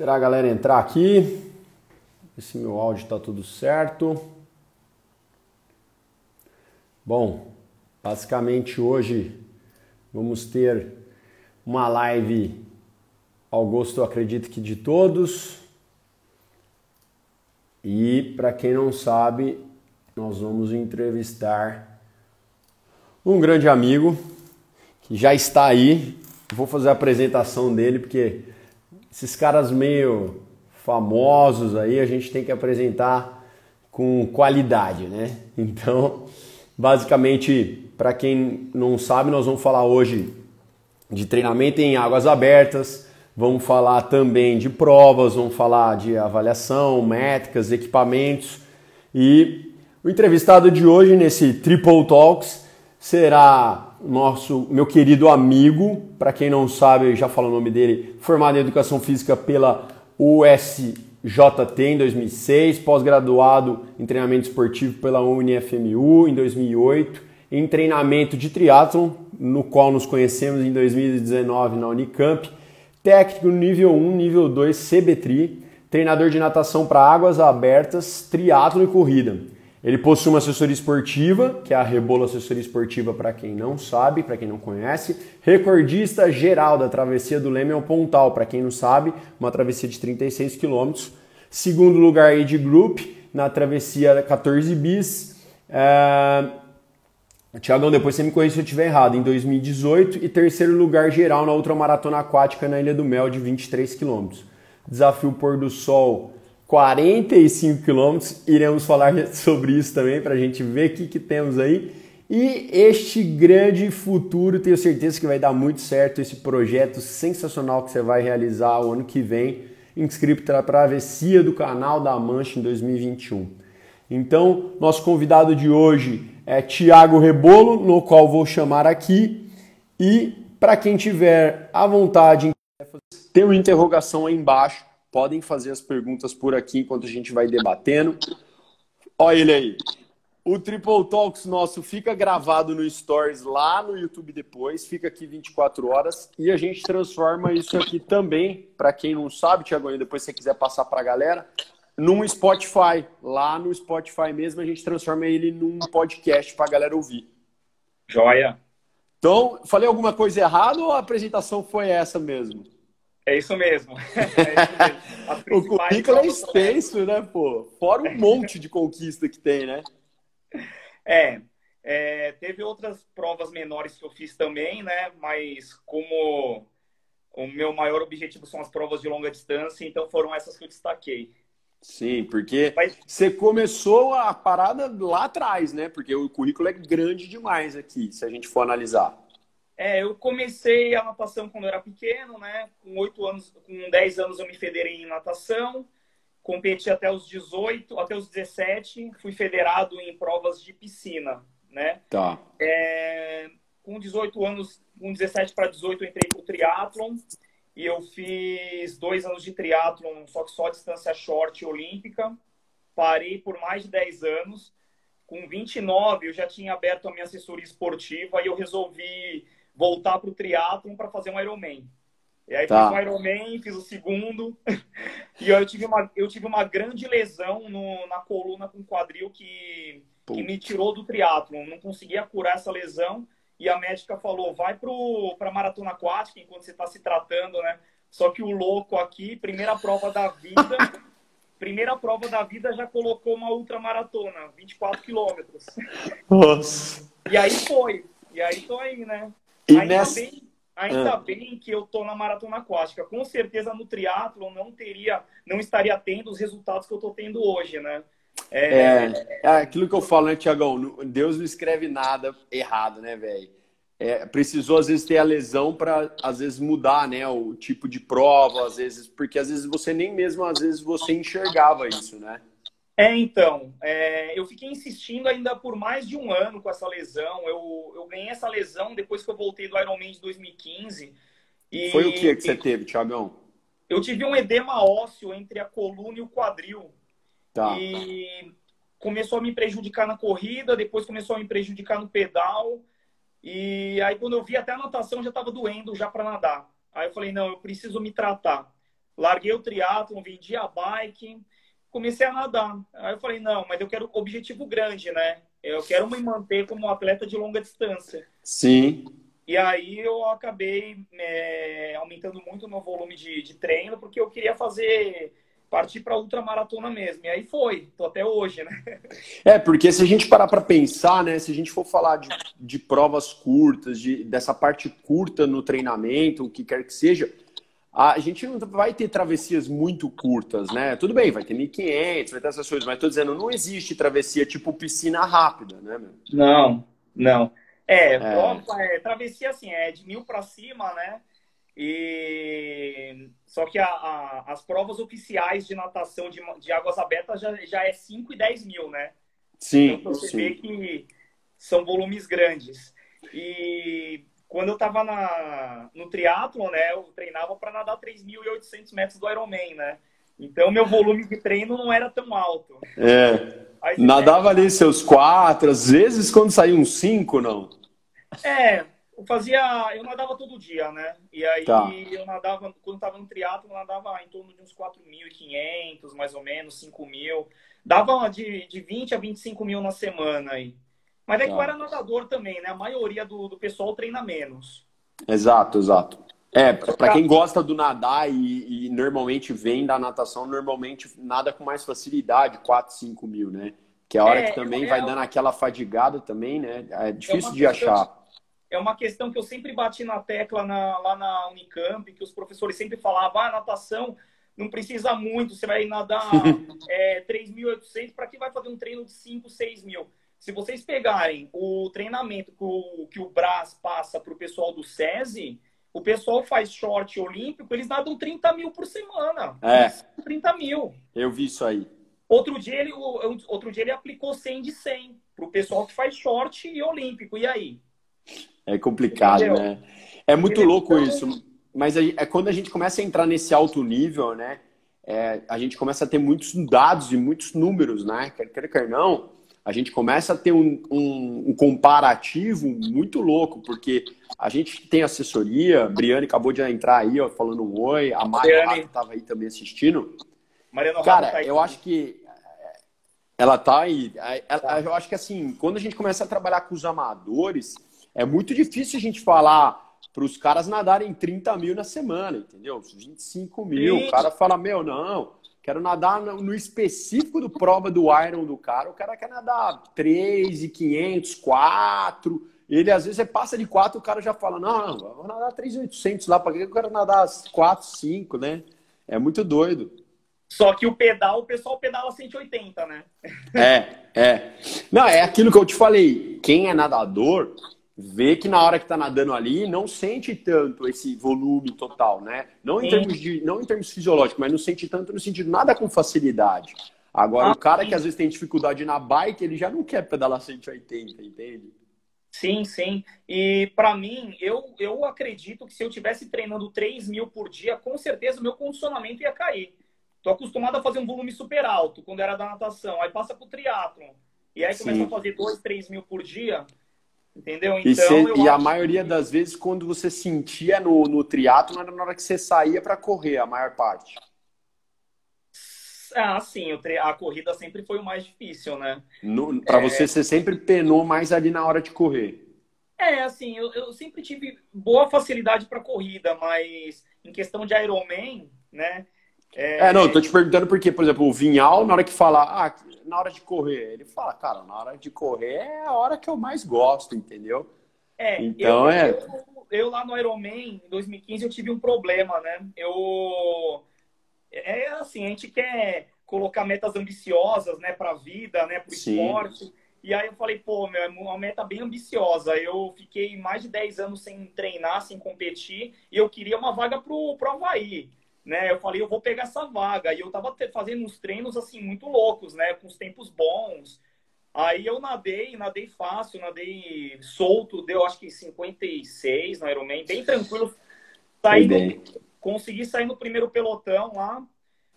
Esperar a galera entrar aqui. Ver se meu áudio está tudo certo. Bom, basicamente hoje vamos ter uma live ao gosto, acredito que de todos. E para quem não sabe, nós vamos entrevistar um grande amigo que já está aí. Vou fazer a apresentação dele porque esses caras meio famosos aí a gente tem que apresentar com qualidade, né? Então, basicamente, para quem não sabe, nós vamos falar hoje de treinamento em águas abertas, vamos falar também de provas, vamos falar de avaliação, métricas, equipamentos e o entrevistado de hoje nesse Triple Talks será nosso meu querido amigo, para quem não sabe, já falo o nome dele, formado em Educação Física pela USJT em 2006, pós-graduado em treinamento esportivo pela UniFMU em 2008, em treinamento de triatlon, no qual nos conhecemos em 2019 na Unicamp, técnico nível 1, nível 2 CBTRI, treinador de natação para águas abertas, triatlo e corrida. Ele possui uma assessoria esportiva, que é a Rebolo Assessoria Esportiva para quem não sabe, para quem não conhece. Recordista geral da travessia do Leme ao Pontal, para quem não sabe, uma travessia de 36 quilômetros. Segundo lugar de Group, na travessia 14 bis. É... Tiagão, depois você me corrija se eu estiver errado, em 2018. E terceiro lugar geral na ultramaratona aquática na Ilha do Mel, de 23 quilômetros. Desafio Pôr do Sol 45 quilômetros. Iremos falar sobre isso também para a gente ver o que, que temos aí. E este grande futuro, tenho certeza que vai dar muito certo esse projeto sensacional que você vai realizar o ano que vem, inscrito para a travessia do Canal da Mancha em 2021. Então, nosso convidado de hoje é Tiago Rebolo, no qual vou chamar aqui. E para quem tiver à vontade, tem uma interrogação aí embaixo Podem fazer as perguntas por aqui enquanto a gente vai debatendo. Olha ele aí. O Triple Talks nosso fica gravado no Stories lá no YouTube depois, fica aqui 24 horas e a gente transforma isso aqui também, para quem não sabe, Tiago, depois se você quiser passar para a galera, num Spotify. Lá no Spotify mesmo a gente transforma ele num podcast para a galera ouvir. Joia. Então, falei alguma coisa errada ou a apresentação foi essa mesmo? É isso mesmo. É isso mesmo. o currículo é extenso, né, pô? Fora um monte de conquista que tem, né? É, é, teve outras provas menores que eu fiz também, né? Mas como o meu maior objetivo são as provas de longa distância, então foram essas que eu destaquei. Sim, porque Mas... você começou a parada lá atrás, né? Porque o currículo é grande demais aqui, se a gente for analisar. É, eu comecei a natação quando eu era pequeno, né? Com oito anos, com 10 anos eu me federei em natação. Competi até os 18, até os 17, fui federado em provas de piscina, né? Tá. É, com 18 anos, com 17 para 18 eu entrei pro triatlon e eu fiz dois anos de triatlon, só que só distância short olímpica. Parei por mais de 10 anos. Com 29 eu já tinha aberto a minha assessoria esportiva e eu resolvi voltar para o triatlon para fazer um Ironman. E aí tá. fiz um Ironman, fiz o segundo. e eu tive uma, eu tive uma grande lesão no, na coluna com quadril que, que me tirou do triatlon. Não conseguia curar essa lesão. E a médica falou, vai para a maratona aquática enquanto você está se tratando, né? Só que o louco aqui, primeira prova da vida, primeira prova da vida já colocou uma ultramaratona, 24 quilômetros. Nossa. E aí foi. E aí tô aí, né? E ainda nessa... bem, ainda ah. bem que eu tô na maratona aquática. Com certeza no triatlo não teria, não estaria tendo os resultados que eu tô tendo hoje, né? É... é, é aquilo que eu falo, né, Tiagão? Deus não escreve nada errado, né, velho? É, precisou às vezes ter a lesão para às vezes mudar, né, o tipo de prova, às vezes, porque às vezes você nem mesmo às vezes você enxergava isso, né? É, então, é, eu fiquei insistindo ainda por mais de um ano com essa lesão. Eu, eu ganhei essa lesão depois que eu voltei do Ironman de 2015. E, Foi o que que você teve, Tiagão? Eu tive um edema ósseo entre a coluna e o quadril. Tá. E começou a me prejudicar na corrida, depois começou a me prejudicar no pedal. E aí quando eu vi até a natação já estava doendo já para nadar. Aí eu falei, não, eu preciso me tratar. larguei o triatlon, vendi a bike, comecei a nadar. Aí eu falei, não, mas eu quero objetivo grande, né? Eu quero me manter como atleta de longa distância. Sim. E aí eu acabei é, aumentando muito o meu volume de, de treino, porque eu queria fazer partir para ultramaratona mesmo. E aí foi, tô até hoje, né? É, porque se a gente parar para pensar, né, se a gente for falar de, de provas curtas, de, dessa parte curta no treinamento, o que quer que seja, a gente não vai ter travessias muito curtas, né? Tudo bem, vai ter 1.500, vai ter essas coisas, mas tô dizendo, não existe travessia tipo piscina rápida, né, meu? Não, não. É, é. Prova, é travessia assim, é de mil para cima, né? E só que a, a, as provas oficiais de natação de, de águas abertas já, já é 5 e 10 mil, né? Sim. Então você sim. vê que são volumes grandes. E quando eu estava no triatlo, né, eu treinava para nadar 3.800 metros do Ironman, né? Então, meu volume de treino não era tão alto. É. Nadava ali seus quatro, às vezes quando saía uns cinco, não? É, eu fazia, eu nadava todo dia, né? E aí tá. eu nadava, quando estava no triatlo, eu nadava em torno de uns 4.500, mais ou menos, 5.000. Dava de, de 20 a 25 mil na semana aí. Mas é que eu era nadador também, né? A maioria do, do pessoal treina menos. Exato, exato. É, para quem gosta do nadar e, e, normalmente vem da natação, normalmente nada com mais facilidade, 4, 5 mil, né? Que é a hora é, que também é, vai dando aquela fadigada também, né? É difícil é de achar. É uma questão que eu sempre bati na tecla na, lá na Unicamp, que os professores sempre falavam, ah, natação não precisa muito, você vai nadar é, 3.800, para que vai fazer um treino de 5, 6 mil? Se vocês pegarem o treinamento que o, que o Brás passa para o pessoal do SESI, o pessoal faz short olímpico, eles nadam 30 mil por semana. É. 30 mil. Eu vi isso aí. Outro dia ele, outro dia ele aplicou 100 de 100 para o pessoal que faz short e olímpico. E aí? É complicado, Entendeu? né? É muito Ele louco isso. Mas é quando a gente começa a entrar nesse alto nível, né? É, a gente começa a ter muitos dados e muitos números, né? Quer quer, quer não, a gente começa a ter um, um, um, comparativo muito louco, porque a gente tem assessoria, a Briane acabou de entrar aí, ó, falando um oi, a Mariana estava aí também assistindo. Mariana Cara, tá eu acho que ela tá aí. Ela, tá. Eu acho que assim, quando a gente começa a trabalhar com os amadores, é muito difícil a gente falar para os caras nadarem 30 mil na semana, entendeu? 25 mil. Sim. O cara fala, meu, não, Quero nadar no específico do prova do Iron do cara. O cara quer nadar 3,500, 4. Ele às vezes passa de 4, o cara já fala: Não, não vou nadar 3,800 lá. Para que eu quero nadar 4, 5, né? É muito doido. Só que o pedal, o pessoal pedala 180, né? É, é. Não, é aquilo que eu te falei. Quem é nadador vê que na hora que está nadando ali não sente tanto esse volume total, né? Não em termos de, não em termos fisiológicos, mas não sente tanto no sentido nada com facilidade. Agora ah, o cara sim. que às vezes tem dificuldade na bike, ele já não quer pedalar 180, entende? Sim, sim. E para mim, eu, eu acredito que se eu tivesse treinando 3 mil por dia, com certeza o meu condicionamento ia cair. Tô acostumado a fazer um volume super alto quando era da natação. Aí passa pro triatlon. E aí começa a fazer 2, 3 mil por dia. Entendeu? Então, e, cê, e a maioria que... das vezes, quando você sentia no, no triatlo, era na hora que você saía para correr, a maior parte. Ah, sim, a corrida sempre foi o mais difícil, né? Para é... você, você sempre penou mais ali na hora de correr. É, assim, eu, eu sempre tive boa facilidade para corrida, mas em questão de Ironman, né? É... é, não, eu tô te perguntando porque, por exemplo, o Vinhal, na hora que fala, ah, na hora de correr, ele fala, cara, na hora de correr é a hora que eu mais gosto, entendeu? É, então eu, é. Eu, eu, lá no Ironman, em 2015, eu tive um problema, né? Eu. É assim, a gente quer colocar metas ambiciosas, né, pra vida, né, pro Sim. esporte. E aí eu falei, pô, meu, é uma meta bem ambiciosa. Eu fiquei mais de 10 anos sem treinar, sem competir, e eu queria uma vaga pro, pro Havaí né? Eu falei, eu vou pegar essa vaga. E eu tava fazendo uns treinos, assim, muito loucos, né? Com os tempos bons. Aí eu nadei, nadei fácil, nadei solto, deu acho que 56 no Ironman, bem tranquilo. Saí consegui sair no primeiro pelotão lá,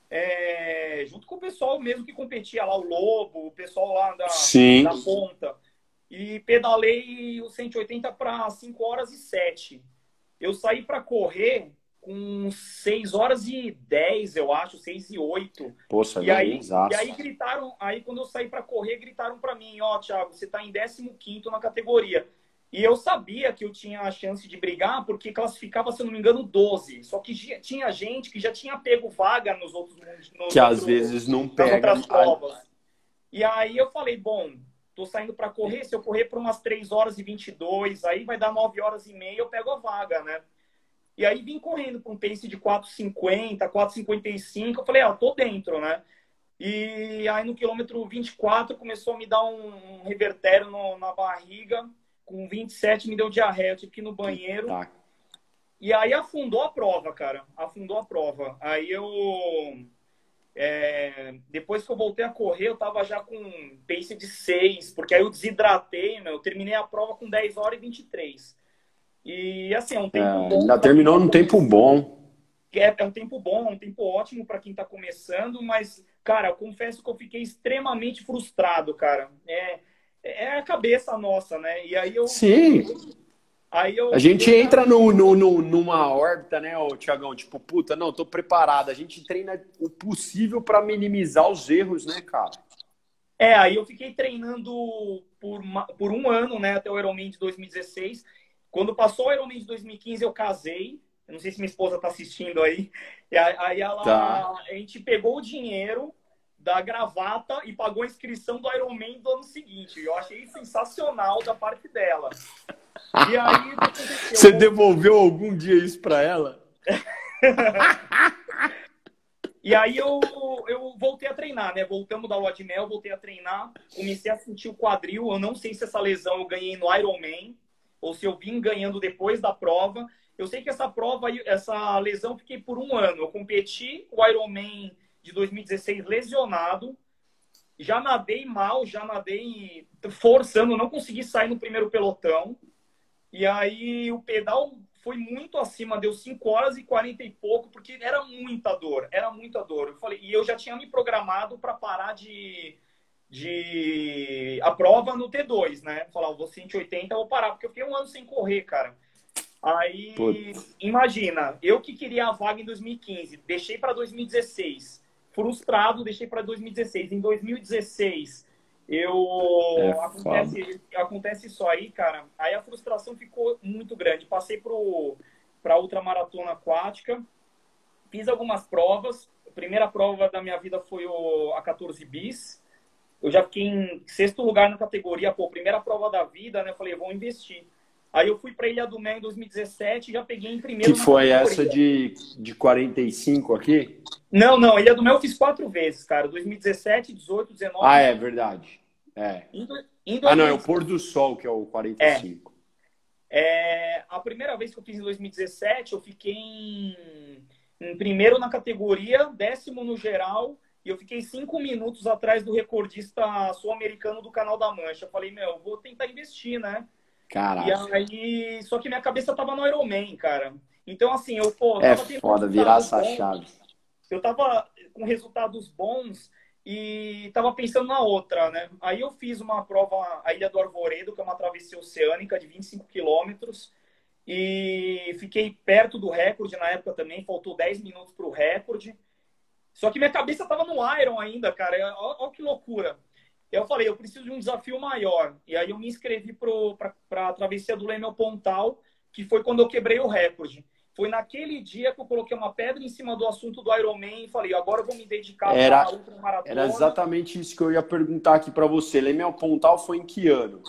é, junto com o pessoal mesmo que competia lá, o Lobo, o pessoal lá da, da ponta. E pedalei o 180 para 5 horas e 7. Eu saí para correr com 6 horas e 10, eu acho, 6 e 8. Poxa, e aí, e aí gritaram, aí quando eu saí para correr, gritaram para mim, ó, oh, Thiago, você tá em 15 na categoria. E eu sabia que eu tinha a chance de brigar, porque classificava, se eu não me engano, 12. Só que tinha gente que já tinha pego vaga nos outros. Nos que às vezes não pega. Provas. E aí eu falei, bom, tô saindo para correr, se eu correr por umas 3 horas e 22, aí vai dar 9 horas e meia, eu pego a vaga, né? E aí vim correndo com um pace de 4,50, 4,55. Eu falei, ah, tô dentro, né? E aí no quilômetro 24 começou a me dar um, um revertério no, na barriga. Com 27 me deu diarreia, eu tive que ir no banheiro. Tá. E aí afundou a prova, cara. Afundou a prova. Aí eu. É, depois que eu voltei a correr, eu tava já com pace de 6, porque aí eu desidratei, meu, eu terminei a prova com 10 horas e 23. E assim, é um tempo é, bom. Ainda terminou num tempo bom. É, é um tempo bom, um tempo ótimo para quem está começando, mas, cara, eu confesso que eu fiquei extremamente frustrado, cara. É, é a cabeça nossa, né? E aí eu. Sim. Aí eu, a gente entra no, no, no, numa órbita, né, ô, Tiagão? Tipo, puta, não, tô preparado. A gente treina o possível para minimizar os erros, né, cara? É, aí eu fiquei treinando por, por um ano, né, até o Ironman de 2016. Quando passou o Ironman de 2015, eu casei. Eu não sei se minha esposa está assistindo aí. E aí ela, tá. a gente pegou o dinheiro da gravata e pagou a inscrição do Ironman do ano seguinte. Eu achei sensacional da parte dela. E aí Você eu... devolveu algum dia isso para ela? e aí eu, eu voltei a treinar, né? Voltamos da lua de mel, voltei a treinar, comecei a sentir o quadril. Eu não sei se essa lesão eu ganhei no Ironman ou se eu vim ganhando depois da prova. Eu sei que essa prova, essa lesão, fiquei por um ano. Eu competi o Ironman de 2016 lesionado, já nadei mal, já nadei forçando, não consegui sair no primeiro pelotão. E aí o pedal foi muito acima, deu 5 horas e 40 e pouco, porque era muita dor, era muita dor. Eu falei, e eu já tinha me programado para parar de de a prova no T2, né? Falar, eu vou 180, eu vou parar, porque eu fiquei um ano sem correr, cara. Aí, Putz. imagina, eu que queria a vaga em 2015, deixei para 2016. Frustrado, deixei para 2016. Em 2016, eu é acontece, acontece isso aí, cara. Aí a frustração ficou muito grande. Passei para outra maratona aquática, fiz algumas provas. A primeira prova da minha vida foi o, a 14 bis eu já fiquei em sexto lugar na categoria, pô, primeira prova da vida, né? Eu falei, vou investir. Aí eu fui para Ilha do Mel em 2017 e já peguei em primeiro. Que foi categoria. essa de, de 45 aqui? Não, não, Ilha do Mel eu fiz quatro vezes, cara. 2017, 18, 19. Ah, é verdade. É. Em, em 20... Ah, não, é o pôr do sol que é o 45. É. é. A primeira vez que eu fiz em 2017, eu fiquei em, em primeiro na categoria, décimo no geral e eu fiquei cinco minutos atrás do recordista sul-americano do Canal da Mancha. Eu falei, meu, vou tentar investir, né? Caraca. E aí, só que minha cabeça tava no Ironman, cara. Então, assim, eu, pô, é foda virar essa bons, chave. Eu tava com resultados bons e tava pensando na outra, né? Aí eu fiz uma prova, a Ilha do Arvoredo, que é uma travessia oceânica de 25 quilômetros, e fiquei perto do recorde na época também, faltou 10 minutos para o recorde. Só que minha cabeça tava no Iron ainda, cara. Olha que loucura. Eu falei, eu preciso de um desafio maior. E aí eu me inscrevi para a travessia do Leme ao Pontal, que foi quando eu quebrei o recorde. Foi naquele dia que eu coloquei uma pedra em cima do assunto do Ironman e falei, agora eu vou me dedicar era, a outra maratona. Era exatamente isso que eu ia perguntar aqui para você. Leme ao Pontal foi em que ano?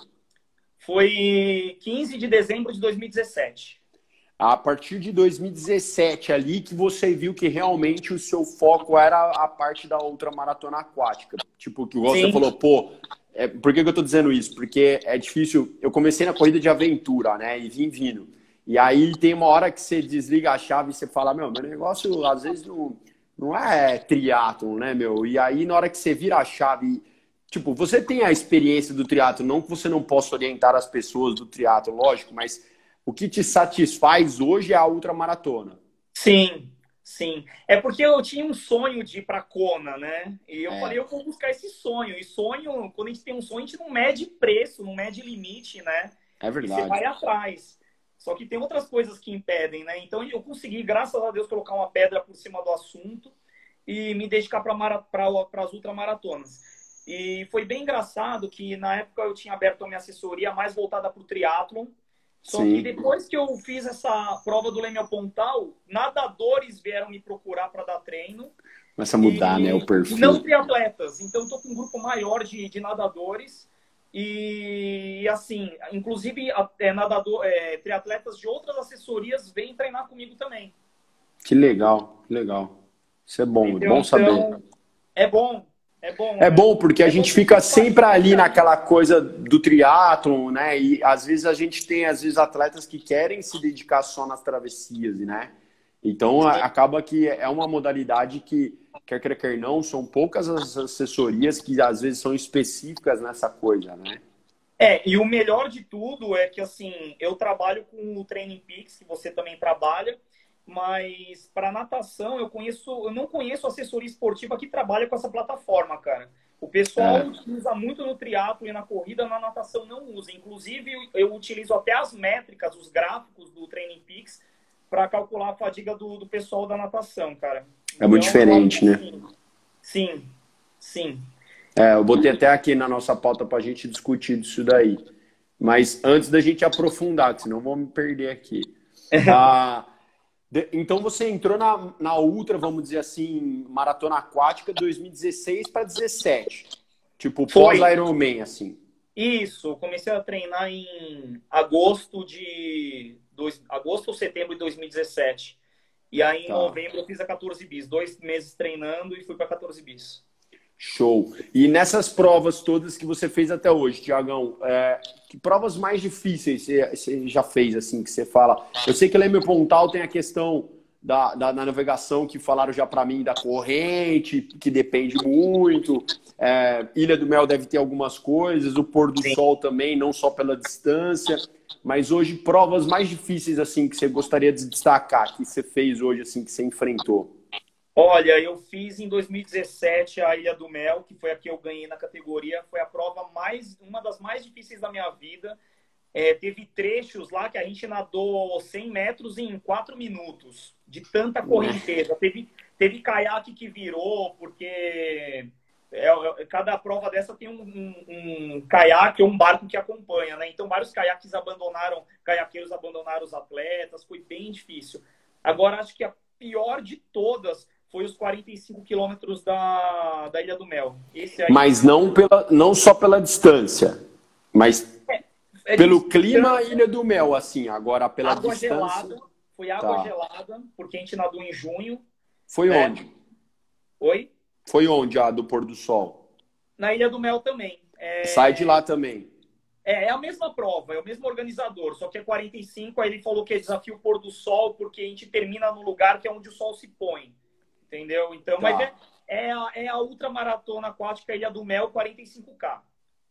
Foi 15 de dezembro de 2017 a partir de 2017 ali que você viu que realmente o seu foco era a parte da outra maratona aquática. Tipo, que você falou, pô, é, por que, que eu tô dizendo isso? Porque é difícil. Eu comecei na corrida de aventura, né? E vim vindo. E aí tem uma hora que você desliga a chave e você fala, meu, meu negócio às vezes não, não é triatlon, né, meu? E aí na hora que você vira a chave, tipo, você tem a experiência do triatlo, não que você não possa orientar as pessoas do triatlo, lógico, mas o que te satisfaz hoje é a ultramaratona. Sim, sim. É porque eu tinha um sonho de ir para Kona, né? E eu é. falei, eu vou buscar esse sonho. E sonho, quando a gente tem um sonho, a gente não mede preço, não mede limite, né? É verdade. E você vai atrás. Só que tem outras coisas que impedem, né? Então eu consegui, graças a Deus, colocar uma pedra por cima do assunto e me dedicar para as ultramaratonas. E foi bem engraçado que na época eu tinha aberto a minha assessoria mais voltada para o triatlon. Só Sim. que depois que eu fiz essa prova do Leme ao Pontal, nadadores vieram me procurar para dar treino. Começa a mudar, e... né, o perfil. Não triatletas. Então, estou com um grupo maior de, de nadadores. E, assim, inclusive, é, nadador, é, triatletas de outras assessorias vêm treinar comigo também. Que legal, que legal. Isso é bom, é bom saber. Então, é bom, é bom. É bom porque a é gente fica sempre ali naquela coisa do triatlon, né? E às vezes a gente tem às vezes atletas que querem se dedicar só nas travessias, né? Então acaba que é uma modalidade que quer queira quer não, são poucas as assessorias que às vezes são específicas nessa coisa, né? É, e o melhor de tudo é que assim, eu trabalho com o Training Peaks, que você também trabalha, mas para natação eu conheço, eu não conheço assessoria esportiva que trabalha com essa plataforma, cara. O pessoal é. utiliza muito no triatlo e na corrida, na natação não usa. Inclusive eu utilizo até as métricas, os gráficos do Training Peaks para calcular a fadiga do, do pessoal da natação, cara. É muito então, diferente, né? Sim, sim. É, eu botei até aqui na nossa pauta para a gente discutir isso daí. Mas antes da gente aprofundar, senão vou me perder aqui. Ah, então você entrou na, na Ultra, vamos dizer assim, maratona aquática 2016 para 17. Tipo, pós-Ironman, assim. Isso, comecei a treinar em agosto de. Dois, agosto ou setembro de 2017. E aí em tá. novembro eu fiz a 14 bis. Dois meses treinando e fui para 14 bis. Show. E nessas provas todas que você fez até hoje, Tiagão, é, que provas mais difíceis você, você, já fez, assim, que você fala? Eu sei que Leme Pontal tem a questão da, da, da navegação que falaram já para mim, da corrente, que depende muito. É, Ilha do Mel deve ter algumas coisas, o pôr do Sim. sol também, não só pela distância. Mas hoje, provas mais difíceis, assim, que você gostaria de destacar, que você fez hoje, assim, que você enfrentou? Olha, eu fiz em 2017 a Ilha do Mel, que foi a que eu ganhei na categoria. Foi a prova mais, uma das mais difíceis da minha vida. É, teve trechos lá que a gente nadou 100 metros em 4 minutos, de tanta correnteza. Teve, teve caiaque que virou, porque é, é, cada prova dessa tem um, um, um, caiaque ou um barco que acompanha, né? Então, vários caiaques abandonaram, caiaqueiros abandonaram os atletas, foi bem difícil. Agora, acho que a pior de todas foi os 45 quilômetros da, da Ilha do Mel. Mas não, pela, não só pela distância, mas é, é pelo distância, clima Ilha do Mel, assim, agora pela água distância... Gelada, foi água tá. gelada, porque a gente nadou em junho. Foi né? onde? Oi? Foi onde, a do pôr do sol? Na Ilha do Mel também. É... Sai de lá também. É, é a mesma prova, é o mesmo organizador, só que é 45, aí ele falou que é desafio pôr do sol, porque a gente termina no lugar que é onde o sol se põe entendeu? Então, tá. mas é, é, a, é a ultramaratona aquática Ilha do Mel 45K,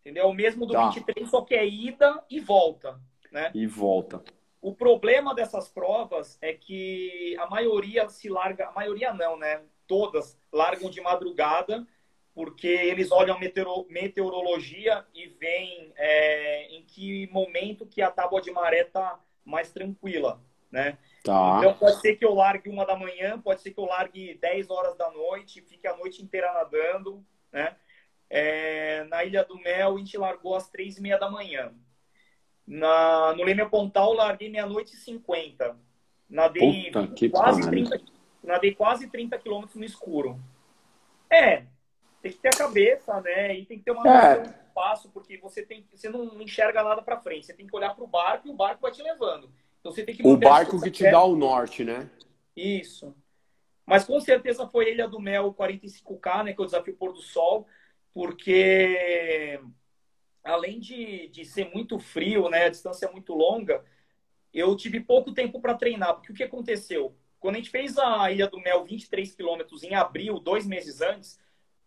entendeu? O mesmo do tá. 23, só que é ida e volta, né? E volta. O problema dessas provas é que a maioria se larga, a maioria não, né? Todas largam de madrugada, porque eles olham a meteoro, meteorologia e veem é, em que momento que a tábua de maré tá mais tranquila, né? Tá. Então pode ser que eu largue uma da manhã, pode ser que eu largue 10 horas da noite, fique a noite inteira nadando, né? É, na Ilha do Mel, a gente largou às três e meia da manhã. Na, no Leme Pontal, larguei meia-noite e cinquenta. Nadei quase, 30, nadei quase 30 quilômetros no escuro. É, tem que ter a cabeça, né? E tem que ter uma é. noção de espaço, porque você, tem, você não enxerga nada para frente. Você tem que olhar para o barco e o barco vai te levando. Então você tem que O barco que te dá o norte, né? Isso. Mas com certeza foi Ilha do Mel 45K, né? Que é o desafio pôr do sol, porque além de, de ser muito frio, né? A distância é muito longa, eu tive pouco tempo para treinar. Porque o que aconteceu? Quando a gente fez a Ilha do Mel 23 quilômetros em abril, dois meses antes,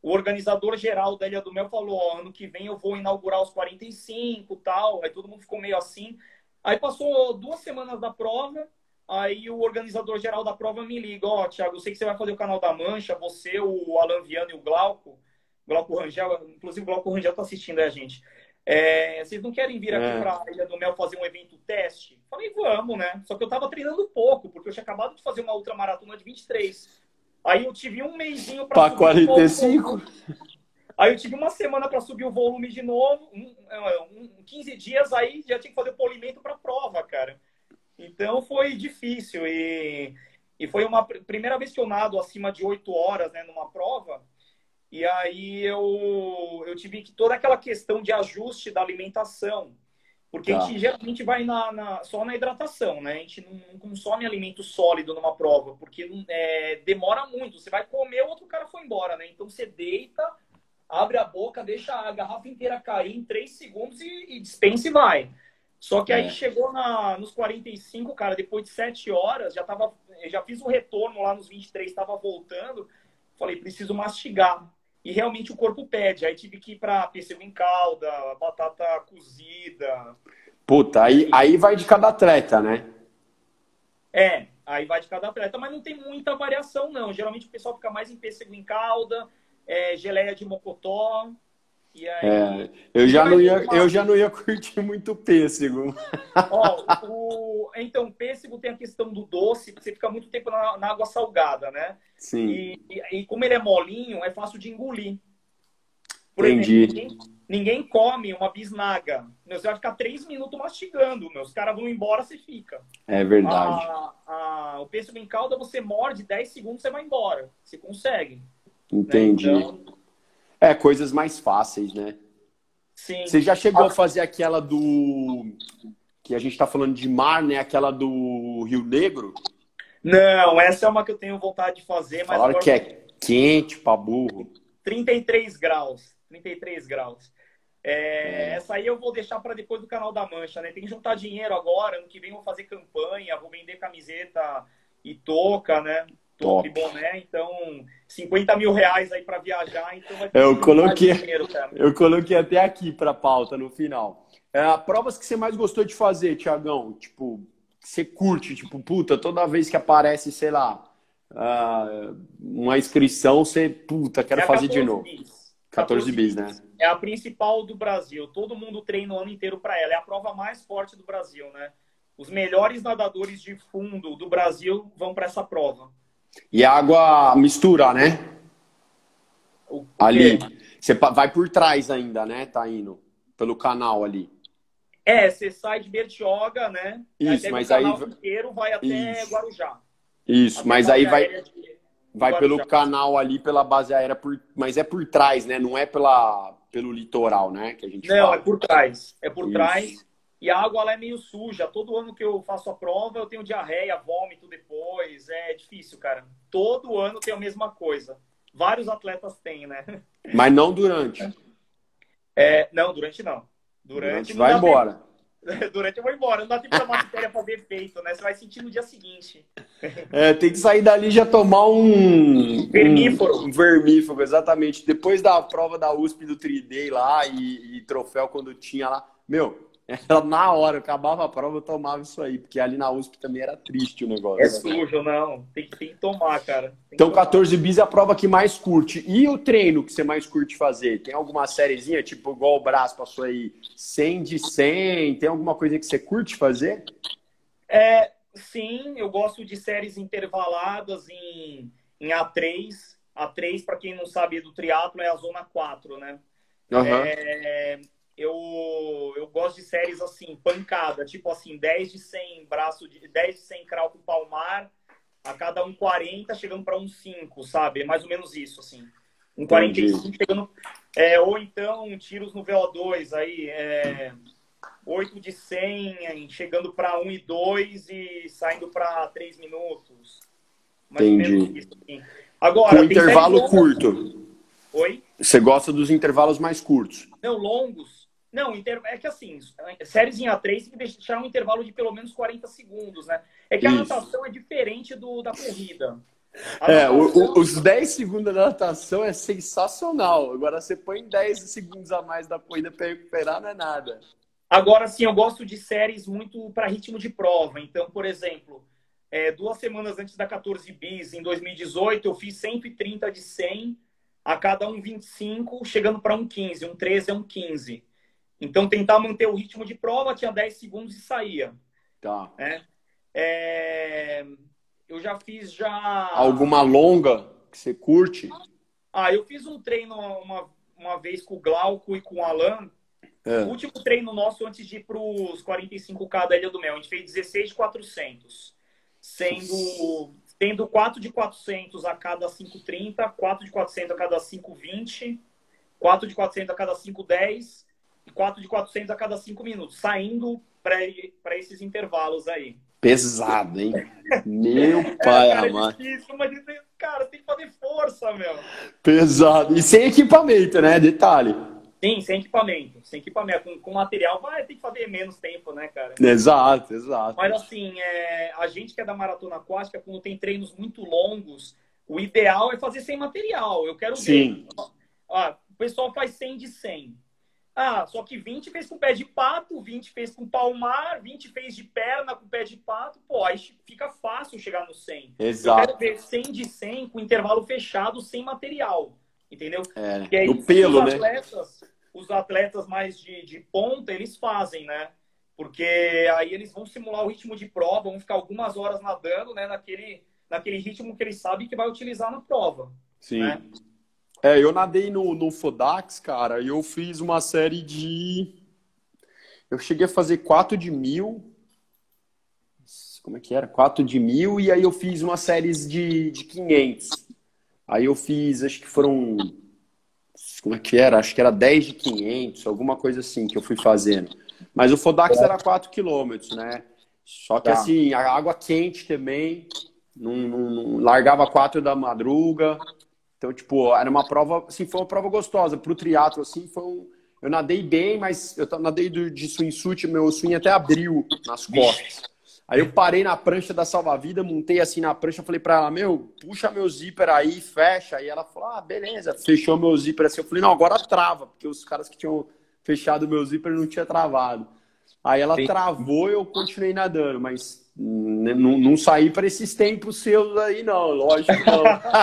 o organizador geral da Ilha do Mel falou: oh, ano que vem eu vou inaugurar os 45 tal. Aí todo mundo ficou meio assim. Aí passou duas semanas da prova, aí o organizador geral da prova me liga, ó, oh, Thiago, eu sei que você vai fazer o canal da Mancha, você, o Alan Viano e o Glauco, Glauco Rangel, inclusive o Glauco Rangel tá assistindo a gente. É, vocês não querem vir aqui é. para a Ilha do Mel fazer um evento teste? Falei, vamos, né? Só que eu tava treinando pouco, porque eu tinha acabado de fazer uma ultramaratona de 23. Aí eu tive um mêsinho para Pra 45? Aí eu tive uma semana para subir o volume de novo, um, um, 15 dias, aí já tinha que fazer o polimento para prova, cara. Então foi difícil e, e foi uma primeira vez que eu nado acima de 8 horas, né, numa prova. E aí eu, eu tive que toda aquela questão de ajuste da alimentação. Porque tá. a gente geralmente vai na, na, só na hidratação, né? A gente não, não consome alimento sólido numa prova, porque é, demora muito. Você vai comer, o outro cara foi embora, né? Então você deita, abre a boca, deixa a garrafa inteira cair em 3 segundos e, e dispensa e vai. Só que aí é. chegou na, nos 45, cara, depois de 7 horas, já tava, já fiz o retorno lá nos 23, estava voltando. Falei, preciso mastigar. E realmente o corpo pede. Aí tive que ir para pêssego em calda, batata cozida. Puta, aí, aí vai de cada atleta, né? É, aí vai de cada atleta, mas não tem muita variação, não. Geralmente o pessoal fica mais em pêssego em calda, é, geleia de mocotó. E aí, é, eu, já não ia, eu já não ia curtir muito pêssego. Ó, o, então, pêssego tem a questão do doce, você fica muito tempo na, na água salgada, né? Sim. E, e, e, como ele é molinho, é fácil de engolir. Por Entendi. Exemplo, ninguém, ninguém, come uma bisnaga. Você vai ficar três minutos mastigando. Os caras vão embora, você fica. É verdade. A, a, o pêssego em calda, você morde 10 segundos, você vai embora. Você consegue. Entendi. Né? Então, é, coisas mais fáceis, né? Sim. Você já chegou a fazer aquela do. Que a gente está falando de mar, né? Aquela do Rio Negro? Não, essa é uma que eu tenho vontade de fazer, mas. Falaram agora... que é quente pra burro. 33 graus. 33 graus. É, é. Essa aí eu vou deixar para depois do canal da Mancha, né? Tem que juntar dinheiro agora. Ano que vem eu vou fazer campanha, vou vender camiseta e touca, né? Top. boné, então 50 mil reais aí para viajar, então vai ter eu coloquei, dinheiro, Eu coloquei até aqui para pauta no final. É, provas que você mais gostou de fazer, Tiagão? Tipo, você curte, tipo, puta, toda vez que aparece, sei lá, uh, uma inscrição, você, puta, quero é fazer de novo. Bis. 14 bis, né? É a principal do Brasil. Todo mundo treina o ano inteiro para ela. É a prova mais forte do Brasil, né? Os melhores nadadores de fundo do Brasil vão para essa prova. E a água mistura, né? Ali. Você vai por trás ainda, né? Tá indo. Pelo canal ali. É, você sai de Bertioga, né? Isso, mas aí. Inteiro vai até Isso. Guarujá. Isso, até mas aí vai. De... Vai pelo canal ali, pela base aérea, por... mas é por trás, né? Não é pela... pelo litoral, né? Que a gente Não, fala. é por trás. É por Isso. trás. E a água lá é meio suja. Todo ano que eu faço a prova, eu tenho diarreia, vômito depois. É difícil, cara. Todo ano tem a mesma coisa. Vários atletas têm, né? Mas não durante. É, não, durante não. Durante, durante vai embora. Tempo. Durante eu vou embora. Não dá tempo pra matéria fazer efeito, né? Você vai sentir no dia seguinte. É, tem que sair dali e já tomar um. Vermíforo. Um, vermíforo, exatamente. Depois da prova da USP do Tridei lá e, e troféu quando tinha lá. Meu, era na hora, acabava a prova, eu tomava isso aí, porque ali na USP também era triste o negócio. É sujo, não. Tem, tem que tomar, cara. Tem então, tomar. 14 bis é a prova que mais curte. E o treino que você mais curte fazer? Tem alguma sériezinha, tipo igual o Brás passou aí, 100 de 100? Tem alguma coisa que você curte fazer? É, sim, eu gosto de séries intervaladas em, em A3. A3, para quem não sabe do triatlo, é a zona 4, né? Uhum. É, eu, eu gosto de séries assim, pancada, tipo assim, 10 de 100 braço de 10 de 100 crawl com palmar, a cada um 40 chegando para um 5, sabe? É mais ou menos isso, assim. Um 45 chegando. É, ou então tiros no VO2, aí é, 8 de 100 chegando para 1 e 2 e saindo para 3 minutos. Mais Entendi. ou menos isso. Assim. Agora, com intervalo curto. Oi? Você gosta dos intervalos mais curtos? Não, longos. Não, é que assim, séries em A3 tem que deixar um intervalo de pelo menos 40 segundos, né? É que a natação é diferente do, da corrida. A é, natação... o, o, os 10 segundos da natação é sensacional. Agora você põe 10 segundos a mais da corrida para recuperar, não é nada. Agora sim, eu gosto de séries muito para ritmo de prova. Então, por exemplo, é, duas semanas antes da 14 bis, em 2018, eu fiz 130 de 100, a cada um 25, chegando para um 15. Um 13 é um 15. Então, tentar manter o ritmo de prova, tinha 10 segundos e saía. Tá. Né? É, eu já fiz já. Alguma longa que você curte? Ah, eu fiz um treino uma, uma vez com o Glauco e com o Alan. É. O último treino nosso antes de ir para os 45K da Ilha do Mel. A gente fez 16 de 400. Sendo, tendo 4 de 400 a cada 5,30, 4 de 400 a cada 5,20, 4 de 400 a cada 5,10 e 4 de 400 a cada 5 minutos. Saindo para esses intervalos aí. Pesado, hein? Meu pai, é, cara, amado. É difícil, mas, cara, tem que fazer força, meu. Pesado. E sem equipamento, né? Detalhe. Sim, sem equipamento. Sem equipamento. Com, com material vai ter que fazer menos tempo, né, cara? Exato, exato. Mas assim, é, a gente que é da maratona aquática, quando tem treinos muito longos, o ideal é fazer sem material. Eu quero Sim. ver. Ó, o pessoal faz 100 de 100. Ah, só que 20 fez com pé de pato, 20 fez com palmar, 20 fez de perna com pé de pato. Pô, aí fica fácil chegar no 100. Exato. Eu quero ver 100 de 100 com intervalo fechado, sem material. Entendeu? É, Que aí, no pelo, os né? atletas, Os atletas mais de, de ponta, eles fazem, né? Porque aí eles vão simular o ritmo de prova, vão ficar algumas horas nadando, né? Naquele, naquele ritmo que eles sabem que vai utilizar na prova. Sim. Né? É, eu nadei no, no Fodax, cara, e eu fiz uma série de. Eu cheguei a fazer 4 de mil. Como é que era? 4 de mil, e aí eu fiz uma série de, de 500. Aí eu fiz, acho que foram. Como é que era? Acho que era 10 de 500, alguma coisa assim que eu fui fazendo. Mas o Fodax era 4 quilômetros, né? Só que Tá. assim, a água quente também. Não, não- não- largava 4 da madruga. Então, tipo, era uma prova, assim, foi uma prova gostosa. Pro triatlo, assim, foi um... Eu nadei bem, mas eu nadei de swimsuit, meu swing até abriu nas costas. Aí eu parei na prancha da salva-vida, montei assim na prancha, falei pra ela, meu, puxa meu zíper aí, fecha. Aí ela falou, ah, beleza, fechou meu zíper assim. Eu falei, não, agora trava, porque os caras que tinham fechado meu zíper não tinha travado. Aí ela Sim. travou e eu continuei nadando, mas não, não saí para esses tempos seus aí, não, lógico não.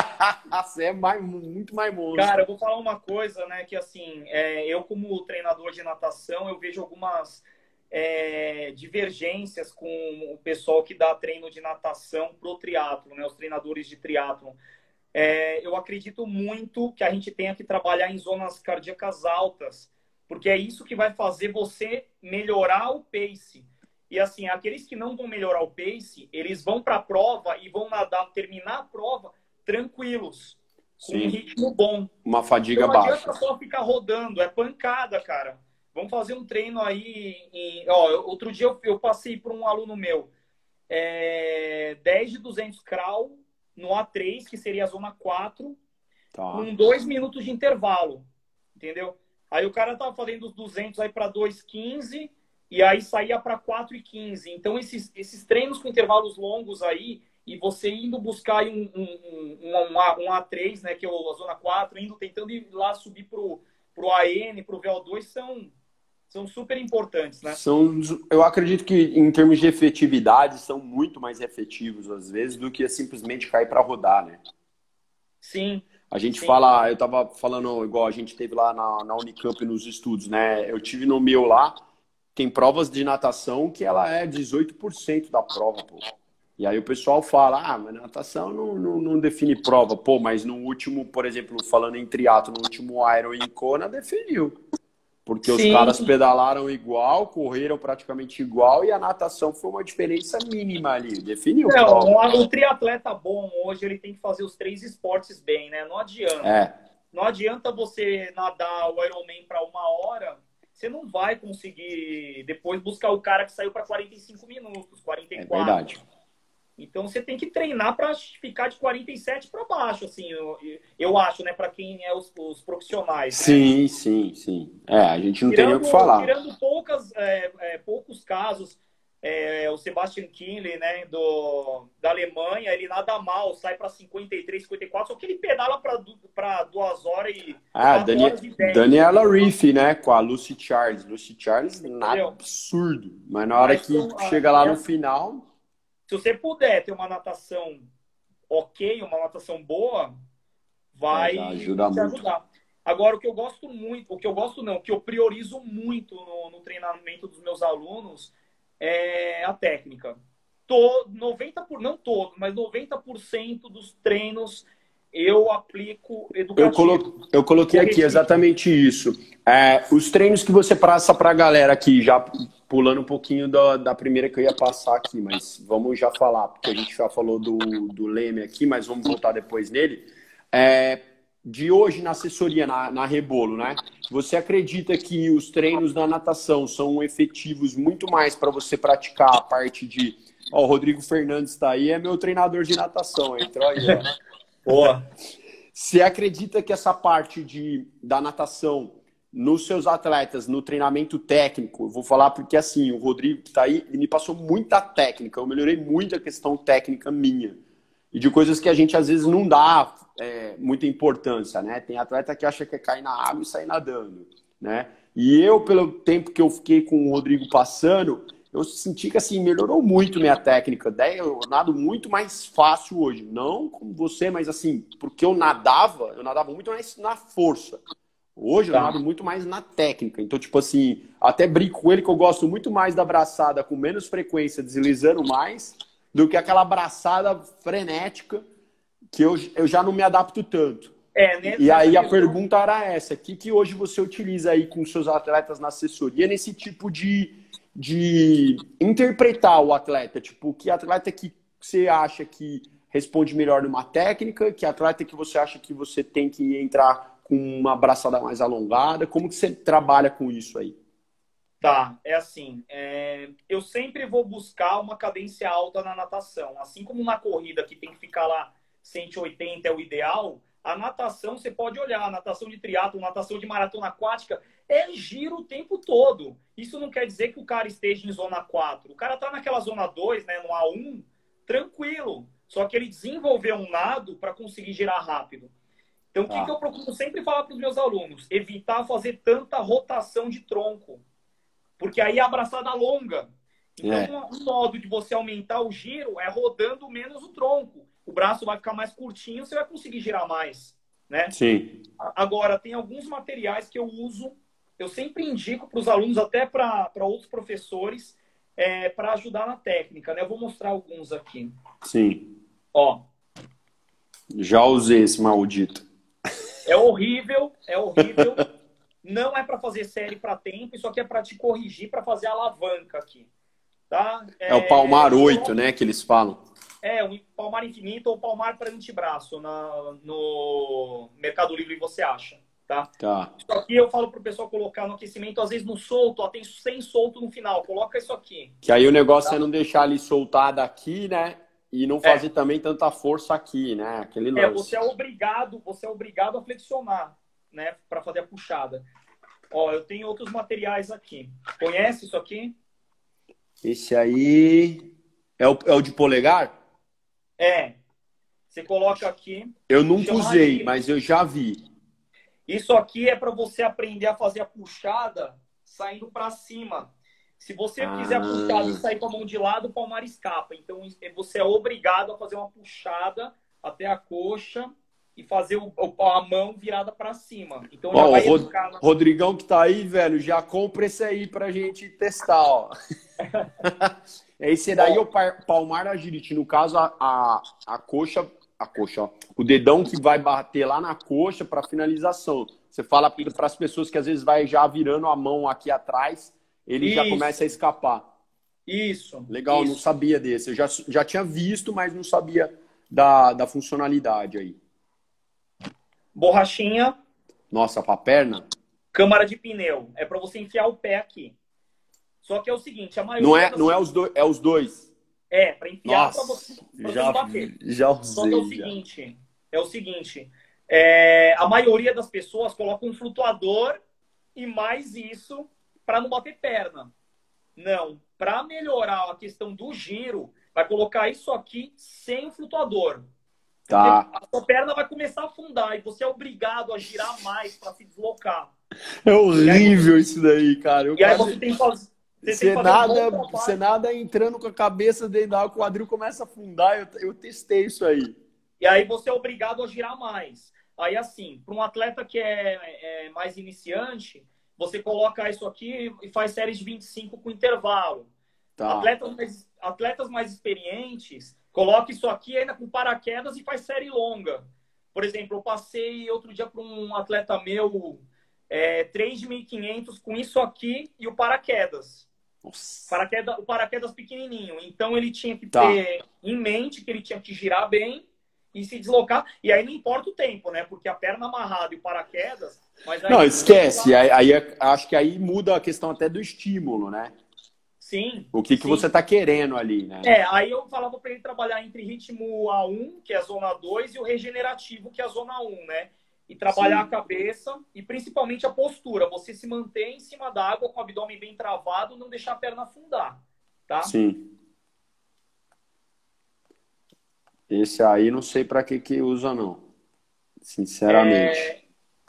Você é mais, muito mais monstro. Cara, eu vou falar uma coisa, né? Que assim, é, eu como treinador de natação, eu vejo algumas é, divergências com o pessoal que dá treino de natação pro triatlo, né? Os treinadores de triatlo. É, eu acredito muito que a gente tenha que trabalhar em zonas cardíacas altas, porque é isso que vai fazer você melhorar o pace. E assim, aqueles que não vão melhorar o pace, eles vão para a prova e vão nadar, terminar a prova tranquilos, com Sim. um ritmo bom. Uma fadiga Não baixa. adianta só ficar rodando, é pancada, cara. Vamos fazer um treino aí. Em... Ó, outro dia eu, eu passei por um aluno meu. É, 10 de 200 crawl no A3, que seria a zona 4, Tá. com dois minutos de intervalo. Entendeu? Aí o cara tava fazendo os 200 aí para 2,15 e aí saía para 4,15. Então esses, esses treinos com intervalos longos aí e você indo buscar um, um, um, um, A- um A3, né, que é a zona 4, indo tentando ir lá subir pro, pro AN, pro VO2, são, são super importantes, né? São, eu acredito que em termos de efetividade são muito mais efetivos às vezes do que simplesmente cair para rodar, né? Sim, A gente Sim. fala, eu tava falando igual a gente teve lá na, na Unicamp nos estudos, né? Eu tive no meu lá, tem provas de natação que ela é 18% da prova, pô. E aí o pessoal fala, ah, mas natação não, não, não define prova. Pô, mas no último, por exemplo, falando em triatlo, no último Iron em Kona, definiu. Porque os Sim. caras pedalaram igual, correram praticamente igual e a natação foi uma diferença mínima ali. Definiu Não, prova. o, o triatleta bom hoje ele tem que fazer os três esportes bem, né? Não adianta. É, Não adianta você nadar o Ironman para uma hora, você não vai conseguir depois buscar o cara que saiu para 45 minutos, 44. é verdade. Então você tem que treinar para ficar de 47 para baixo, assim, eu, eu acho, né, para quem é os, os profissionais. né? Sim, sim, sim. É, a gente não tem nem o que falar. Tirando poucas, é, é, poucos casos, é, o Sebastian Kienle, né, do, da Alemanha, ele nada mal, sai para 53, 54, só que ele pedala para duas horas e Ah, Dani- horas e. Daniela Riff, né? Com a Lucy Charles. Lucy Charles, nada Entendeu? absurdo. Mas na hora Mas que são- chega lá é- no final. Se você puder ter uma natação ok, uma natação boa, vai É, ajuda te muito. ajudar. Agora, o que eu gosto muito, o que eu gosto não, o que eu priorizo muito no, no treinamento dos meus alunos é a técnica. Tô, 90 por, não todo, mas 90% dos treinos eu aplico educativo. Eu, colo eu coloquei aqui exatamente isso. É, os treinos que você passa para a galera aqui, já pulando um pouquinho da, da primeira que eu ia passar aqui, mas vamos já falar, porque a gente já falou do, do Leme aqui, mas vamos voltar depois nele. É, de hoje na assessoria, na, na Rebolo, né? Você acredita que os treinos da natação são efetivos muito mais para você praticar a parte de. Ó, o Rodrigo Fernandes está aí, é meu treinador de natação, entrou aí, ó. Boa. Você acredita que essa parte de, da natação nos seus atletas, no treinamento técnico, eu vou falar porque assim, o Rodrigo que está aí, ele me passou muita técnica, eu melhorei muito a questão técnica minha. E de coisas que a gente às vezes não dá é, muita importância, né? Tem atleta que acha que é cair na água e sair nadando, né? E eu, pelo tempo que eu fiquei com o Rodrigo passando, eu senti que assim melhorou muito minha técnica. Eu nado muito mais fácil hoje. Não como você, mas assim, porque eu nadava, eu nadava muito mais na força. Hoje tá. eu nado muito mais na técnica. Então, tipo assim, até brinco com ele que eu gosto muito mais da braçada com menos frequência, deslizando mais, do que aquela braçada frenética que eu, eu já não me adapto tanto. É, e aí a pergunta era essa: o que, que hoje você utiliza aí com seus atletas na assessoria nesse tipo de de interpretar o atleta. Tipo, que atleta que você acha que responde melhor numa técnica, que atleta que você acha que você tem que entrar com uma braçada mais alongada. Como que você trabalha com isso aí? Tá, é assim. É... Eu sempre vou buscar uma cadência alta na natação. Assim como na corrida, que tem que ficar lá 180 é o ideal, a natação, você pode olhar, natação de triatlo, natação de maratona aquática, é giro o tempo todo. Isso não quer dizer que o cara esteja em zona 4. O cara tá naquela zona 2, né, no A1, tranquilo. Só que ele desenvolveu um nado para conseguir girar rápido. Então, o que, ah. que eu procuro sempre falar para os meus alunos? Evitar fazer tanta rotação de tronco. Porque aí é abraçada longa. Então, é. um modo de você aumentar o giro é rodando menos o tronco o braço vai ficar mais curtinho, você vai conseguir girar mais, né? Sim. Agora, tem alguns materiais que eu uso, eu sempre indico para os alunos, até para outros professores, é, para ajudar na técnica, né? Eu vou mostrar alguns aqui. Sim. Ó. Já usei esse maldito. É horrível, é horrível. Não é para fazer série para tempo, isso aqui é para te corrigir, para fazer alavanca aqui. Tá? É, é o palmar 8, né, que eles falam. É, um palmar infinito ou palmar para antebraço na, no Mercado Livre você acha, tá? Tá. Isso aqui eu falo pro pessoal colocar no aquecimento, às vezes no solto, ó, tem sem solto no final, coloca isso aqui. Que aí o negócio tá? é não deixar ali soltar daqui, né? E não fazer é. também tanta força aqui, né? Aquele lance. É, você é obrigado, você é obrigado a flexionar, né, para fazer a puxada. Ó, eu tenho outros materiais aqui. Conhece isso aqui? Esse aí é o, é o de polegar? É. Você coloca aqui. Eu nunca usei, de... mas eu já vi. Isso aqui é para você aprender a fazer a puxada saindo para cima. Se você ah. fizer a puxada e sair com a mão de lado, o palmar escapa. Então você é obrigado a fazer uma puxada até a coxa e fazer o, a mão virada para cima. Então ó, vai Rod na... Rodrigão que tá aí, velho, já compra esse aí pra gente testar, ó. esse daí é o palmar agility. No caso, a, a, a coxa, a coxa, ó, o dedão que vai bater lá na coxa para finalização. Você fala para as pessoas que às vezes vai já virando a mão aqui atrás, ele Isso. já começa a escapar. Isso. Legal, Isso. não sabia desse. Eu já, já tinha visto, mas não sabia da, da funcionalidade aí borrachinha. Nossa, para perna? Câmara de pneu. É para você enfiar o pé aqui. Só que é o seguinte, a maioria. Não é, não é os dois, é os dois. É, para enfiar para você, pra já, bater. Já usei. Só que é o seguinte, é o seguinte, é, a maioria das pessoas coloca um flutuador e mais isso para não bater perna. Não, para melhorar a questão do giro, vai colocar isso aqui sem o flutuador. Tá. A sua perna vai começar a afundar e você é obrigado a girar mais para se deslocar. É horrível aí, isso daí, cara. Eu e quase... aí você tem que fazer. Você, nada, você nada entrando com a cabeça dentro da água, o quadril começa a afundar. Eu, eu testei isso aí. E aí você é obrigado a girar mais. Aí, assim, para um atleta que é, é, mais iniciante, você coloca isso aqui e faz séries de 25 com intervalo. Tá. Tá. Atletas, mais, atletas mais experientes, coloca isso aqui ainda com paraquedas e faz série longa. Por exemplo, eu passei outro dia para um atleta meu é, 3.500 com isso aqui e o paraquedas. Paraquedas, o paraquedas pequenininho. Então ele tinha que tá. ter em mente que ele tinha que girar bem e se deslocar. E aí não importa o tempo, né? Porque a perna amarrada e o paraquedas. não, esquece. Aí, aí, acho que aí muda a questão até do estímulo, né? Sim. O que, que você está querendo ali, né? É, aí eu falava para ele trabalhar entre ritmo A1, que é a zona 2, e o regenerativo, que é a zona 1, né? E trabalhar Sim. a cabeça e principalmente a postura. Você se manter em cima da água com o abdômen bem travado, não deixar a perna afundar, tá? Sim. Esse aí não sei para que que usa, não. Sinceramente. É...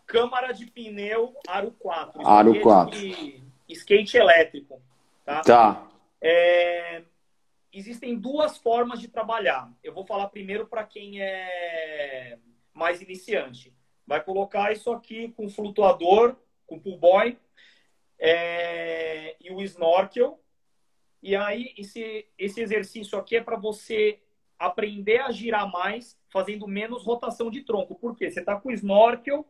Câmara de pneu Aro 4. Aro 4. Skate elétrico. Tá? Tá. É... Existem duas formas de trabalhar. Eu vou falar primeiro para quem é mais iniciante. Vai colocar isso aqui com flutuador, com pull boy é... e o snorkel. E aí, esse, esse exercício aqui é para você aprender a girar mais, fazendo menos rotação de tronco. Por quê? Você está com o snorkel,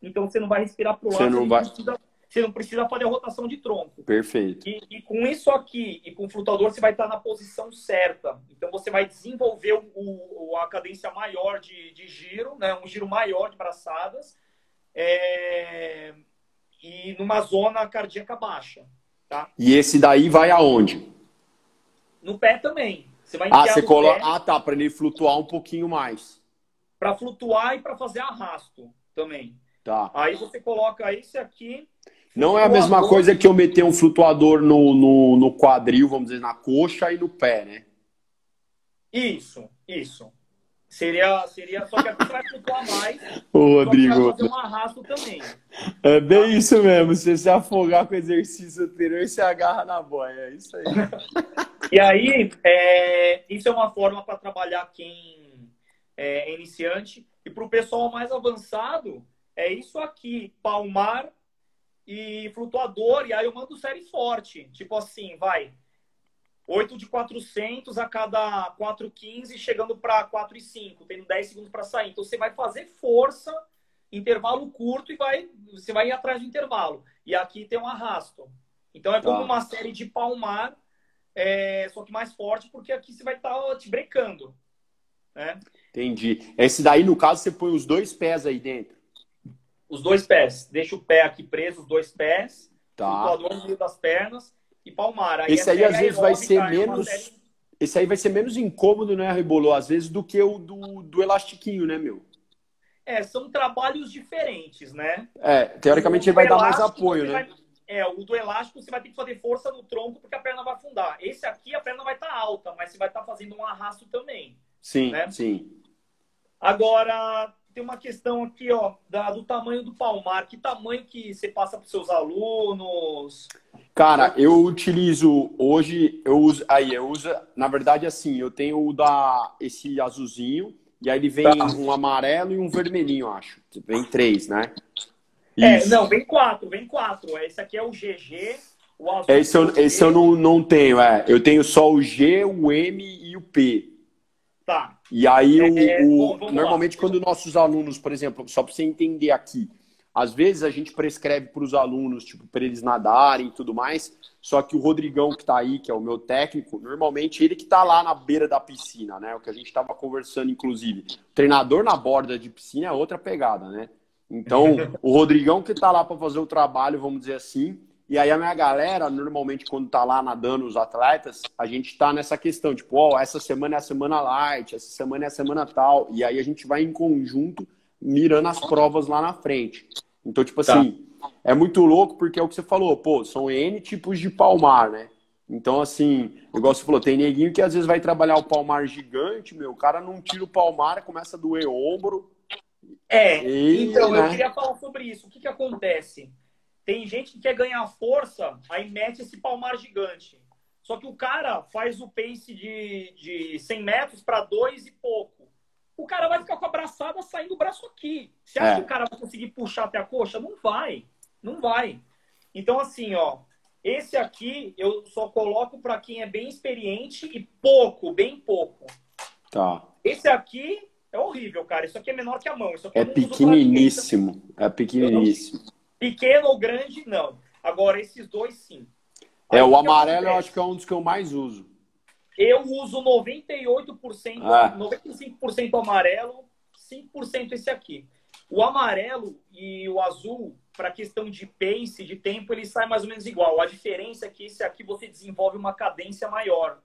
então você não vai respirar para o lado. Você não vai... Precisa você não precisa fazer a rotação de tronco. Perfeito. E, e, com isso aqui e com o flutuador, você vai estar na posição certa. Então, você vai desenvolver o, o a cadência maior de, de, giro, né? um giro maior de braçadas, é... e numa zona cardíaca baixa. Tá? E esse daí vai aonde? No pé também. Você vai ah, você coloca. Ah, tá, para ele flutuar um pouquinho mais. Para flutuar e para fazer arrasto também. Tá. Aí você coloca esse aqui não é a mesma coisa que eu meter um flutuador no, no, no, quadril, vamos dizer, na coxa e no pé, né? Isso, isso. Seria, seria só que vai flutuar mais. Ô, Rodrigo. fazer um arrasto também. É bem tá? isso mesmo. Se você afogar com o exercício anterior, você agarra na boia. É isso aí. e aí, é, isso é uma forma para trabalhar quem é iniciante. E para o pessoal mais avançado, é isso aqui: palmar e flutuador, e aí eu mando série forte. Tipo assim, vai. 8 de 400 a cada 4,15, chegando para 4,5, tendo 10 segundos para sair. Então você vai fazer força, intervalo curto e vai, você vai ir atrás do intervalo. E aqui tem um arrasto. Então é como tá. uma série de palmar, é, só que mais forte, porque aqui você vai estar tá te brecando. Né? Entendi. Esse daí, no caso, você põe os dois pés aí dentro os dois pés. Deixa o pé aqui preso, os dois pés. Tá. O no meio das pernas e palmar. Aí Esse aí às vezes vai ser é menos. Série... Esse aí vai ser menos incômodo, né, Rebolô? Às vezes do que o do, do elastiquinho, né, meu? É, são trabalhos diferentes, né? É, teoricamente ele vai dar mais apoio, né? Vai... É, o do elástico você vai ter que fazer força no tronco porque a perna vai afundar. Esse aqui a perna vai estar tá alta, mas você vai estar tá fazendo um arrasto também. Sim, né? sim. Agora, tem uma questão aqui, ó, da, do tamanho do palmar. Que tamanho que você passa para os seus alunos? Cara, eu utilizo hoje, eu uso, aí eu uso, na verdade, assim, eu tenho o da esse azulzinho e aí ele vem tá. um amarelo e um vermelhinho, acho. Vem três, né? É, Isso. É, não, vem quatro, vem quatro. Esse aqui é o GG, o azul. Esse eu, esse eu não, não tenho, é. Eu tenho só o G, o M e o P. Tá. E aí, é, o normalmente, lá. quando nossos alunos, por exemplo, só para você entender aqui, às vezes a gente prescreve para os alunos, tipo, para eles nadarem e tudo mais, só que o Rodrigão que está aí, que é o meu técnico, normalmente ele que está lá na beira da piscina, né? O que a gente estava conversando, inclusive. O treinador na borda de piscina é outra pegada, né? Então, o Rodrigão que está lá para fazer o trabalho, vamos dizer assim, e aí a minha galera, normalmente, quando tá lá nadando os atletas, a gente tá nessa questão, tipo, ó, oh, essa semana é a semana light, essa semana é a semana tal. E aí a gente vai em conjunto mirando as provas lá na frente. Então, tipo tá. assim, é muito louco porque é o que você falou, pô, são N tipos de palmar, né? Então, assim, igual você falou, tem neguinho que às vezes vai trabalhar o palmar gigante, meu, o cara não tira o palmar, começa a doer ombro. É, e, então, né? eu queria falar sobre isso. O que que acontece? Tem gente que quer ganhar força, aí mete esse palmar gigante. Só que o cara faz o pace de, de 100 metros para dois e pouco. O cara vai ficar com a braçada saindo o braço aqui. Você acha é. que o cara vai conseguir puxar até a coxa? Não vai. Não vai. Então, assim, ó, Esse aqui eu só coloco para quem é bem experiente e pouco, bem pouco. Tá. Esse aqui é horrível, cara. Isso aqui é menor que a mão. É pequeniníssimo. É pequeniníssimo. Pequeno ou grande, não. Agora, esses dois, sim. É, Aí, o amarelo eu acho que é um dos que eu mais uso. Eu uso 98%, ah. 95% amarelo, 5% esse aqui. O amarelo e o azul, para questão de pace, de tempo, ele sai mais ou menos igual. A diferença é que esse aqui você desenvolve uma cadência maior.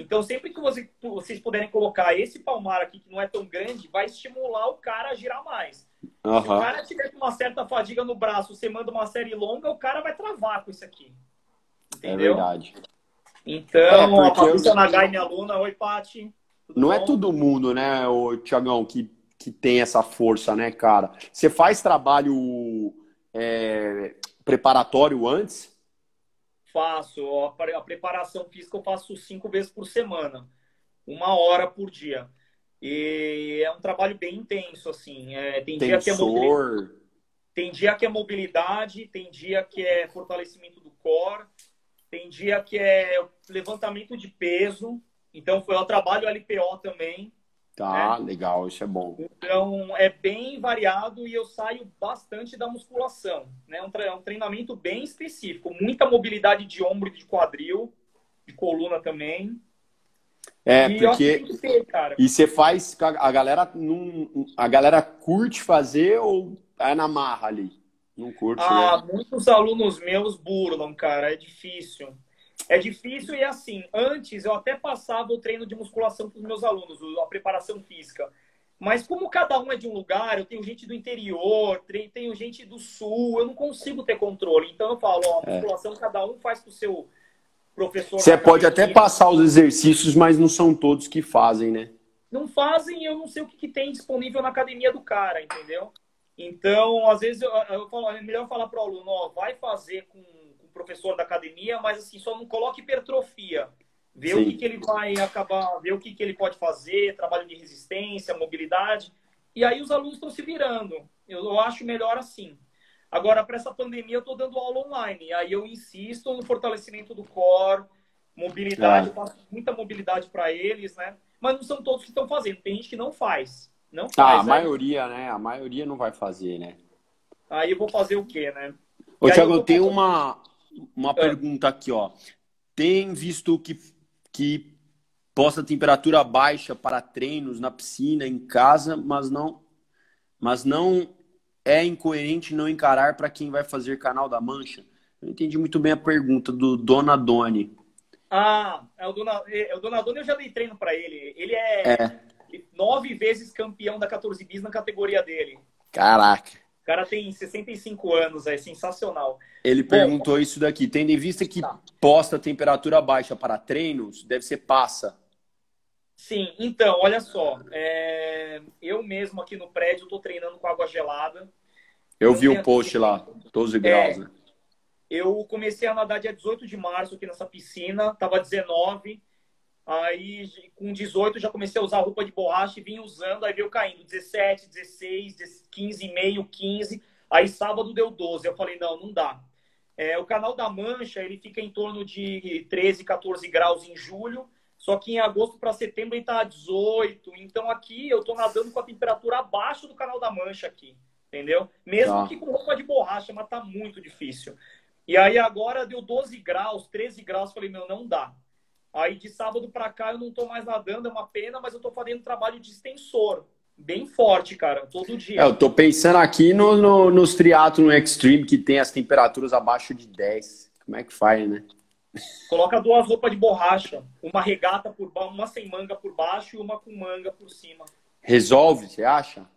Então, sempre que você, vocês puderem colocar esse palmar aqui, que não é tão grande, vai estimular o cara a girar mais. Uhum. Se o cara tiver com uma certa fadiga no braço, você manda uma série longa, o cara vai travar com isso aqui. É Entendeu? É verdade. Então, é, a Patrícia eu... Nagai, minha aluna, oi, Pati. Não é bom? é todo mundo, né, o Tiagão, que, que tem essa força, né, cara? Você faz trabalho é, preparatório antes? Faço. A preparação física eu faço cinco vezes por semana. Uma hora por dia. E é um trabalho bem intenso, assim. É, tem, dia que é mobilidade, tem dia que é mobilidade, tem dia que é fortalecimento do core, tem dia que é levantamento de peso. Então, eu trabalho LPO também. Tá, né? legal, isso é bom. Então, é bem variado e eu saio bastante da musculação. Né? É um treinamento bem específico. Muita mobilidade de ombro e de quadril, de coluna também. É, e porque. Ter, e você faz. A galera, não, a galera curte fazer ou é na marra ali? Não curte, ah, né? muitos alunos meus burlam, cara. É difícil. É difícil e assim, antes eu até passava o treino de musculação para os meus alunos, a preparação física. Mas como cada um é de um lugar, eu tenho gente do interior, tenho gente do sul, eu não consigo ter controle. Então eu falo, ó, a é. musculação é. cada um faz com o seu professor. Você pode até passar os exercícios, mas não são todos que fazem, né? Não fazem, eu não sei o que, que tem disponível na academia do cara, entendeu? Então, às vezes, eu, eu falo, é melhor falar para o aluno, ó, vai fazer com, professor da academia, mas assim, só não coloque hipertrofia. Vê Sim. o que, que ele vai acabar, ver o que, que ele pode fazer, trabalho de resistência, mobilidade. E aí os alunos estão se virando. Eu, eu acho melhor assim. Agora, para essa pandemia, eu estou dando aula online. Aí eu insisto no fortalecimento do core, mobilidade, ah. faço muita mobilidade para eles, né? Mas não são todos que estão fazendo. Tem gente que não faz. Não tá, faz. A maioria, né? A maioria não vai fazer, né? Aí eu vou fazer o quê, né? Ô, Thiago, eu tenho uma, uma é. pergunta aqui, ó. Tem visto que, que posta temperatura baixa para treinos na piscina, em casa, mas não, mas não é incoerente não encarar para quem vai fazer canal da mancha? Eu entendi muito bem a pergunta do Dona Doni. Ah, é o Dona, é, o Dona Doni eu já dei treino para ele. Ele é, é nove vezes campeão da 14 bis na categoria dele. Caraca. O cara tem 65 anos, é sensacional. Ele perguntou isso daqui. Tendo em vista que tá. posta temperatura baixa para treinos, deve ser passa. Sim, então, olha só. É... Eu mesmo aqui no prédio estou treinando com água gelada. Eu, vi o post lá, 12 é, graus. É, né? Eu comecei a nadar dia 18 de março aqui nessa piscina, tava 19. Aí, com 18, já comecei a usar roupa de borracha e vim usando. Aí veio caindo 17, 16, 15 e meio, 15. Aí sábado deu 12. Eu falei, não, não dá. É, o canal da Mancha, ele fica em torno de 13, 14 graus em julho. Só que em agosto para setembro ele tá 18. Então aqui eu tô nadando com a temperatura abaixo do canal da Mancha aqui. Entendeu? Mesmo tá. que com roupa de borracha, mas tá muito difícil. E aí agora deu 12 graus, 13 graus. Falei, meu, não dá. Aí de sábado para cá eu não tô mais nadando, é uma pena, mas eu tô fazendo trabalho de extensor. Bem forte, cara, todo dia. É, eu tô pensando aqui no, no, nos triatlo extreme que tem as temperaturas abaixo de 10. Como é que faz, né? Coloca duas roupas de borracha, uma regata por uma sem manga por baixo e uma com manga por cima. Resolve, você acha?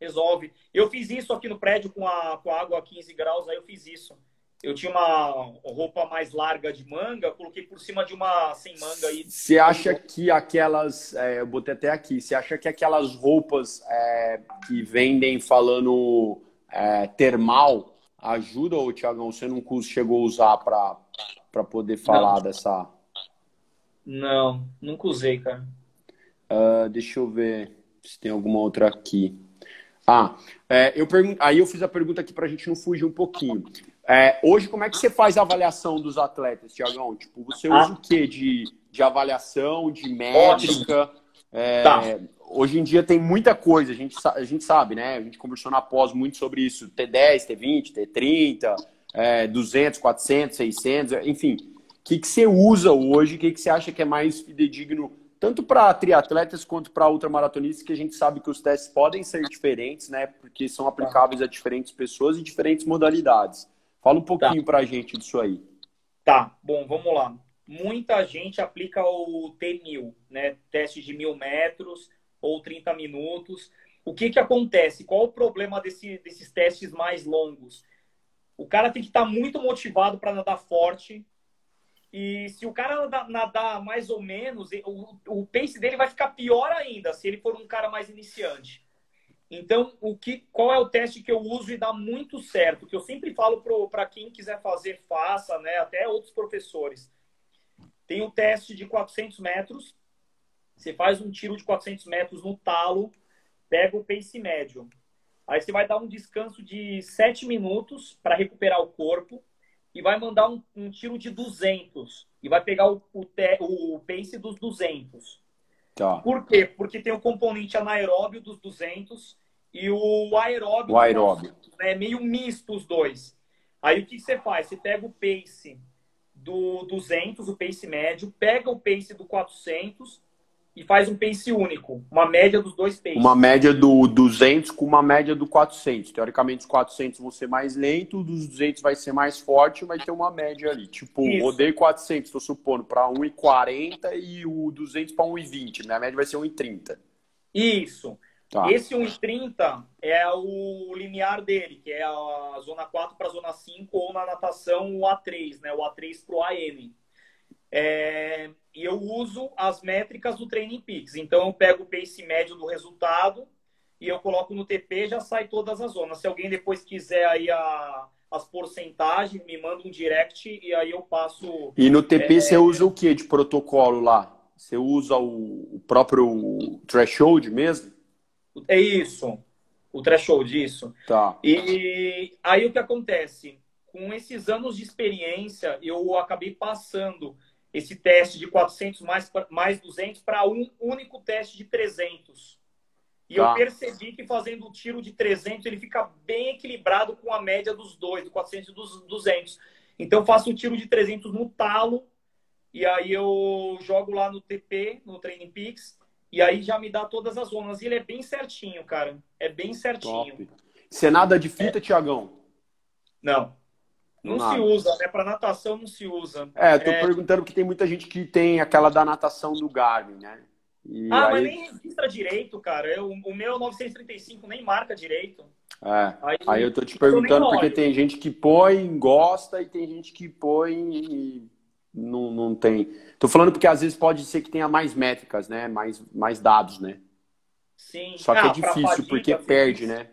Resolve. Eu fiz isso aqui no prédio com a, com a água a 15 graus, aí eu fiz isso eu tinha uma roupa mais larga de manga, coloquei por cima de uma sem manga aí. Você acha que aquelas, é, eu botei até aqui, você acha que aquelas roupas é, que vendem falando é, termal ajudam, ou Tiagão, você não chegou a usar para poder falar não. dessa? Não, nunca usei, cara. Uh, deixa eu ver se tem alguma outra aqui. Ah, é, eu pergun... aí eu fiz a pergunta aqui para a gente não fugir um pouquinho. É, hoje, como é que você faz a avaliação dos atletas, Tiagão? Tipo, você usa o que de, de avaliação, de métrica? É, tá. Hoje em dia tem muita coisa, a gente, a gente sabe, né? A gente conversou na pós muito sobre isso, T10, T20, T30, é, 200, 400, 600, enfim. O que, que você usa hoje? O que, que você acha que é mais fidedigno, tanto para triatletas quanto para ultramaratonistas, que a gente sabe que os testes podem ser diferentes, né? Porque são aplicáveis a diferentes pessoas e diferentes modalidades. Fala um pouquinho tá. para a gente disso aí. Tá, bom, vamos lá. Muita gente aplica o T1000, né? Teste de mil metros ou 30 minutos. O que, que acontece? Qual o problema desse, desses testes mais longos? O cara tem que estar tá muito motivado para nadar forte. E se o cara nadar, nadar mais ou menos, o, o pace dele vai ficar pior ainda se ele for um cara mais iniciante. Então, o que, qual é o teste que eu uso e dá muito certo? Que eu sempre falo para quem quiser fazer, faça, né? Até outros professores. Tem o teste de 400 metros. Você faz um tiro de 400 metros no talo, pega o pace médio. Aí você vai dar um descanso de 7 minutos para recuperar o corpo e vai mandar um, um, tiro de 200 e vai pegar o, o, te, o pace dos 200. Tá. Por quê? Porque tem o componente anaeróbio dos 200 e o aeróbio. O aeróbio. É meio misto os dois. Aí o que você faz? Você pega o pace do 200, o pace médio, pega o pace do 400 e faz um pace único, uma média dos dois paces. Uma média do 200 com uma média do 400. Teoricamente, os 400 vão ser mais lento, dos 200 vai ser mais forte, vai ter uma média ali. Tipo, Isso. rodei 400, estou supondo, para 1,40 e o 200 para 1,20. Minha média vai ser 1,30. Isso. Tá. Esse 1,30 é o limiar dele, que é a zona 4 para a zona 5, ou na natação o A3, né? O A3 para o AM. É, e eu uso as métricas do Training Peaks. Então, eu pego o pace médio do resultado e eu coloco no TP já sai todas as zonas. Se alguém depois quiser aí a, as porcentagens, me manda um direct e aí eu passo. E no TP é, você usa o que de protocolo lá? Você usa o, o próprio threshold mesmo? É isso, o threshold, isso. Tá. E aí o que acontece? Com esses anos de experiência, eu acabei passando esse teste de 400 mais, mais 200 para um único teste de 300. E tá. eu percebi que fazendo o tiro de 300 ele fica bem equilibrado com a média dos dois, do 400 e dos 200. Então eu faço o tiro de 300 no talo e aí eu jogo lá no TP, no Training Peaks, e aí já me dá todas as zonas. E ele é bem certinho, cara. É bem certinho. Top. Você nada de fita, é. Tiagão? Não. Não Nada. se usa, né? Para natação não se usa. É, tô é... perguntando porque tem muita gente que tem aquela da natação do Garmin, né? E ah, aí... mas nem registra direito, cara. Eu, o meu 935 nem marca direito. É. Aí, aí eu tô te perguntando porque tem gente que põe, gosta, e tem gente que põe e não, não tem. Tô falando porque às vezes pode ser que tenha mais métricas, né? Mais, mais dados, né? Sim. Só que é ah, é difícil fadiga, porque perde, né?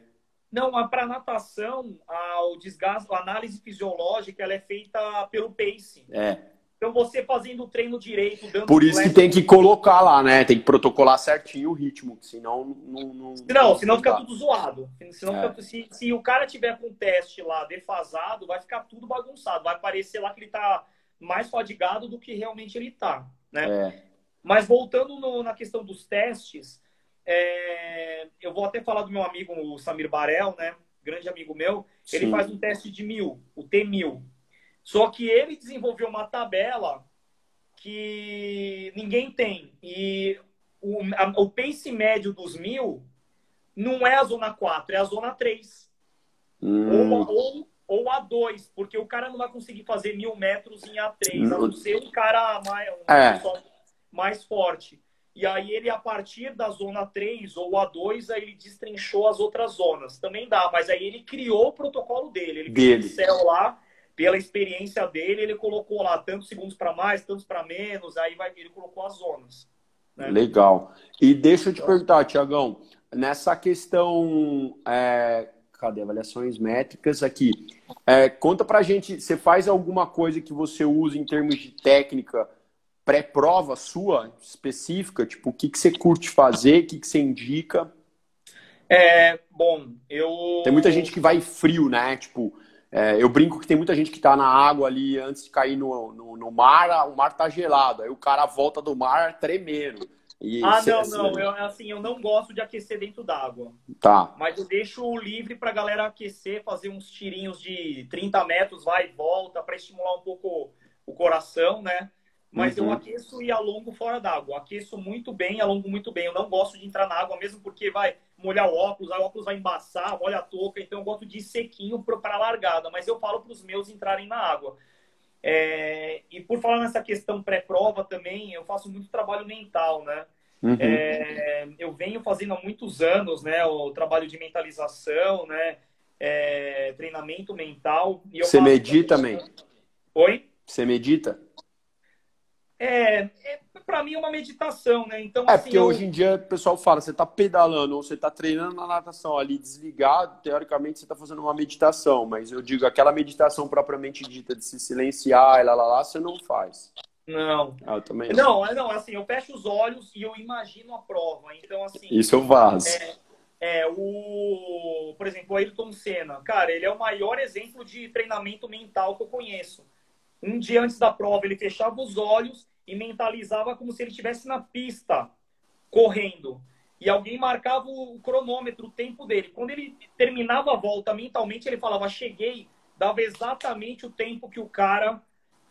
Não, para natação, a, o desgaste, a análise fisiológica, ela é feita pelo pace. É. Então você fazendo o treino direito, dando Por isso que tem que colocar lá, né? Tem que protocolar certinho o ritmo, senão não. Não, não senão fica tudo zoado. Senão é. fica, se, se o cara tiver com o teste lá defasado, vai ficar tudo bagunçado. Vai parecer lá que ele tá mais fadigado do que realmente ele tá. Né? É. Mas voltando no, na questão dos testes, é, eu vou até falar do meu amigo o Samir Barel, né? Grande amigo meu. Ele Sim. faz um teste de mil, o T1000. Só que ele desenvolveu uma tabela que ninguém tem. E o, a, o pace médio dos mil não é a zona 4, é a zona 3. Hum. Ou, ou, ou a 2, porque o cara não vai conseguir fazer mil metros em A3, a não ser um cara mais, um é. mais forte. E aí ele, a partir da zona 3 ou A2, aí ele destrinchou as outras zonas. Também dá, mas aí ele criou o protocolo dele. Ele dele. céu lá, pela experiência dele, ele colocou lá tantos segundos para mais, tantos para menos, aí vai, ele colocou as zonas. Né? Legal. E deixa eu te perguntar, Tiagão, nessa questão. É, cadê? Avaliações métricas aqui. É, conta pra gente, você faz alguma coisa que você usa em termos de técnica pré-prova sua específica? Tipo, o que, que você curte fazer, o que, que você indica? É, bom, eu. Tem muita gente que vai frio, né? Tipo, É, eu brinco que tem muita gente que tá na água ali antes de cair no, no, no mar, o mar tá gelado. Aí o cara volta do mar tremendo. E ah, não, não. Eu, assim, eu não gosto de aquecer dentro d'água. Tá. Mas eu deixo livre pra galera aquecer, fazer uns tirinhos de 30 metros, vai e volta, para estimular um pouco o coração, né? Mas uhum. eu aqueço e alongo fora d'água. Aqueço muito bem, alongo muito bem. Eu não gosto de entrar na água mesmo porque vai molhar o óculos, aí o óculos vai embaçar, molha a touca. Então eu gosto de ir sequinho para largada. Mas eu falo para os meus entrarem na água. É... E por falar nessa questão pré-prova também, eu faço muito trabalho mental, né? Uhum. É... Eu venho fazendo há muitos anos, né? O trabalho de mentalização, né? É... Treinamento mental. Você medita também? Oi? Você medita? É, é para mim é uma meditação, né? Então, é, assim, porque eu... hoje em dia o pessoal fala, você está pedalando ou você está treinando na natação ali desligado, teoricamente você está fazendo uma meditação, mas eu digo, aquela meditação propriamente dita de se silenciar e lá, lá, lá, você não faz. Não. Ah, eu também não. Não, não, assim, eu fecho os olhos e eu imagino a prova. Então, assim. Isso eu faço. É, é, o, por exemplo, o Ayrton Senna, cara, ele é o maior exemplo de treinamento mental que eu conheço. Um dia antes da prova, ele fechava os olhos e mentalizava como se ele estivesse na pista, correndo. E alguém marcava o cronômetro, o tempo dele. Quando ele terminava a volta mentalmente, ele falava: Cheguei, dava exatamente o tempo que o cara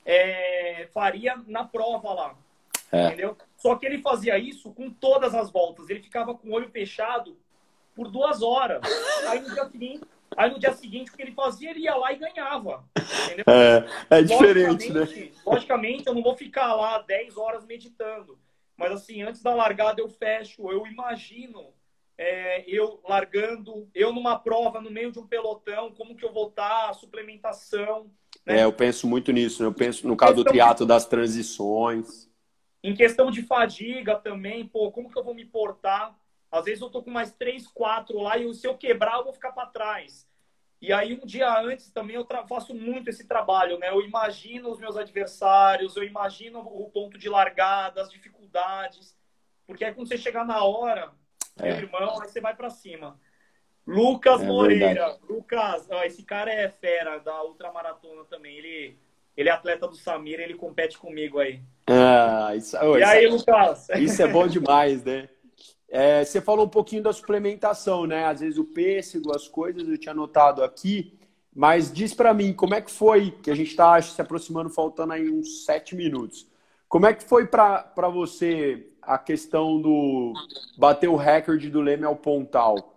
é, faria na prova lá. É. Entendeu? Só que ele fazia isso com todas as voltas. Ele ficava com o olho fechado por duas horas. Aí no dia seguinte, Aí no dia seguinte, o que ele fazia, ele ia lá e ganhava. Entendeu? É, é diferente, logicamente, né? Logicamente, eu não vou ficar lá 10 horas meditando. Mas assim, antes da largada eu fecho, eu imagino é, eu largando, eu numa prova no meio de um pelotão, como que eu vou estar, a suplementação. Né? É, eu penso muito nisso, né? eu penso no caso do triatlo das transições. Em questão de fadiga também, pô, como que eu vou me portar? Às vezes eu tô com mais três, quatro lá e se eu quebrar eu vou ficar para trás. E aí um dia antes também eu faço muito esse trabalho, né? Eu imagino os meus adversários, eu imagino o ponto de largada, as dificuldades, porque aí quando você chegar na hora, é. meu irmão, aí você vai para cima. Lucas é Moreira, verdade. Lucas, ó, esse cara é fera da ultramaratona também. Ele ele é atleta do Samir, ele compete comigo aí. Ah, isso, oh, e aí, Lucas? Isso é bom demais, né? É, você falou um pouquinho da suplementação, né? Às vezes o pêssego, as coisas, eu tinha anotado aqui. Mas diz para mim, como é que foi, que a gente está se aproximando, faltando aí uns sete minutos. Como é que foi para você a questão do bater o recorde do Leme ao Pontal?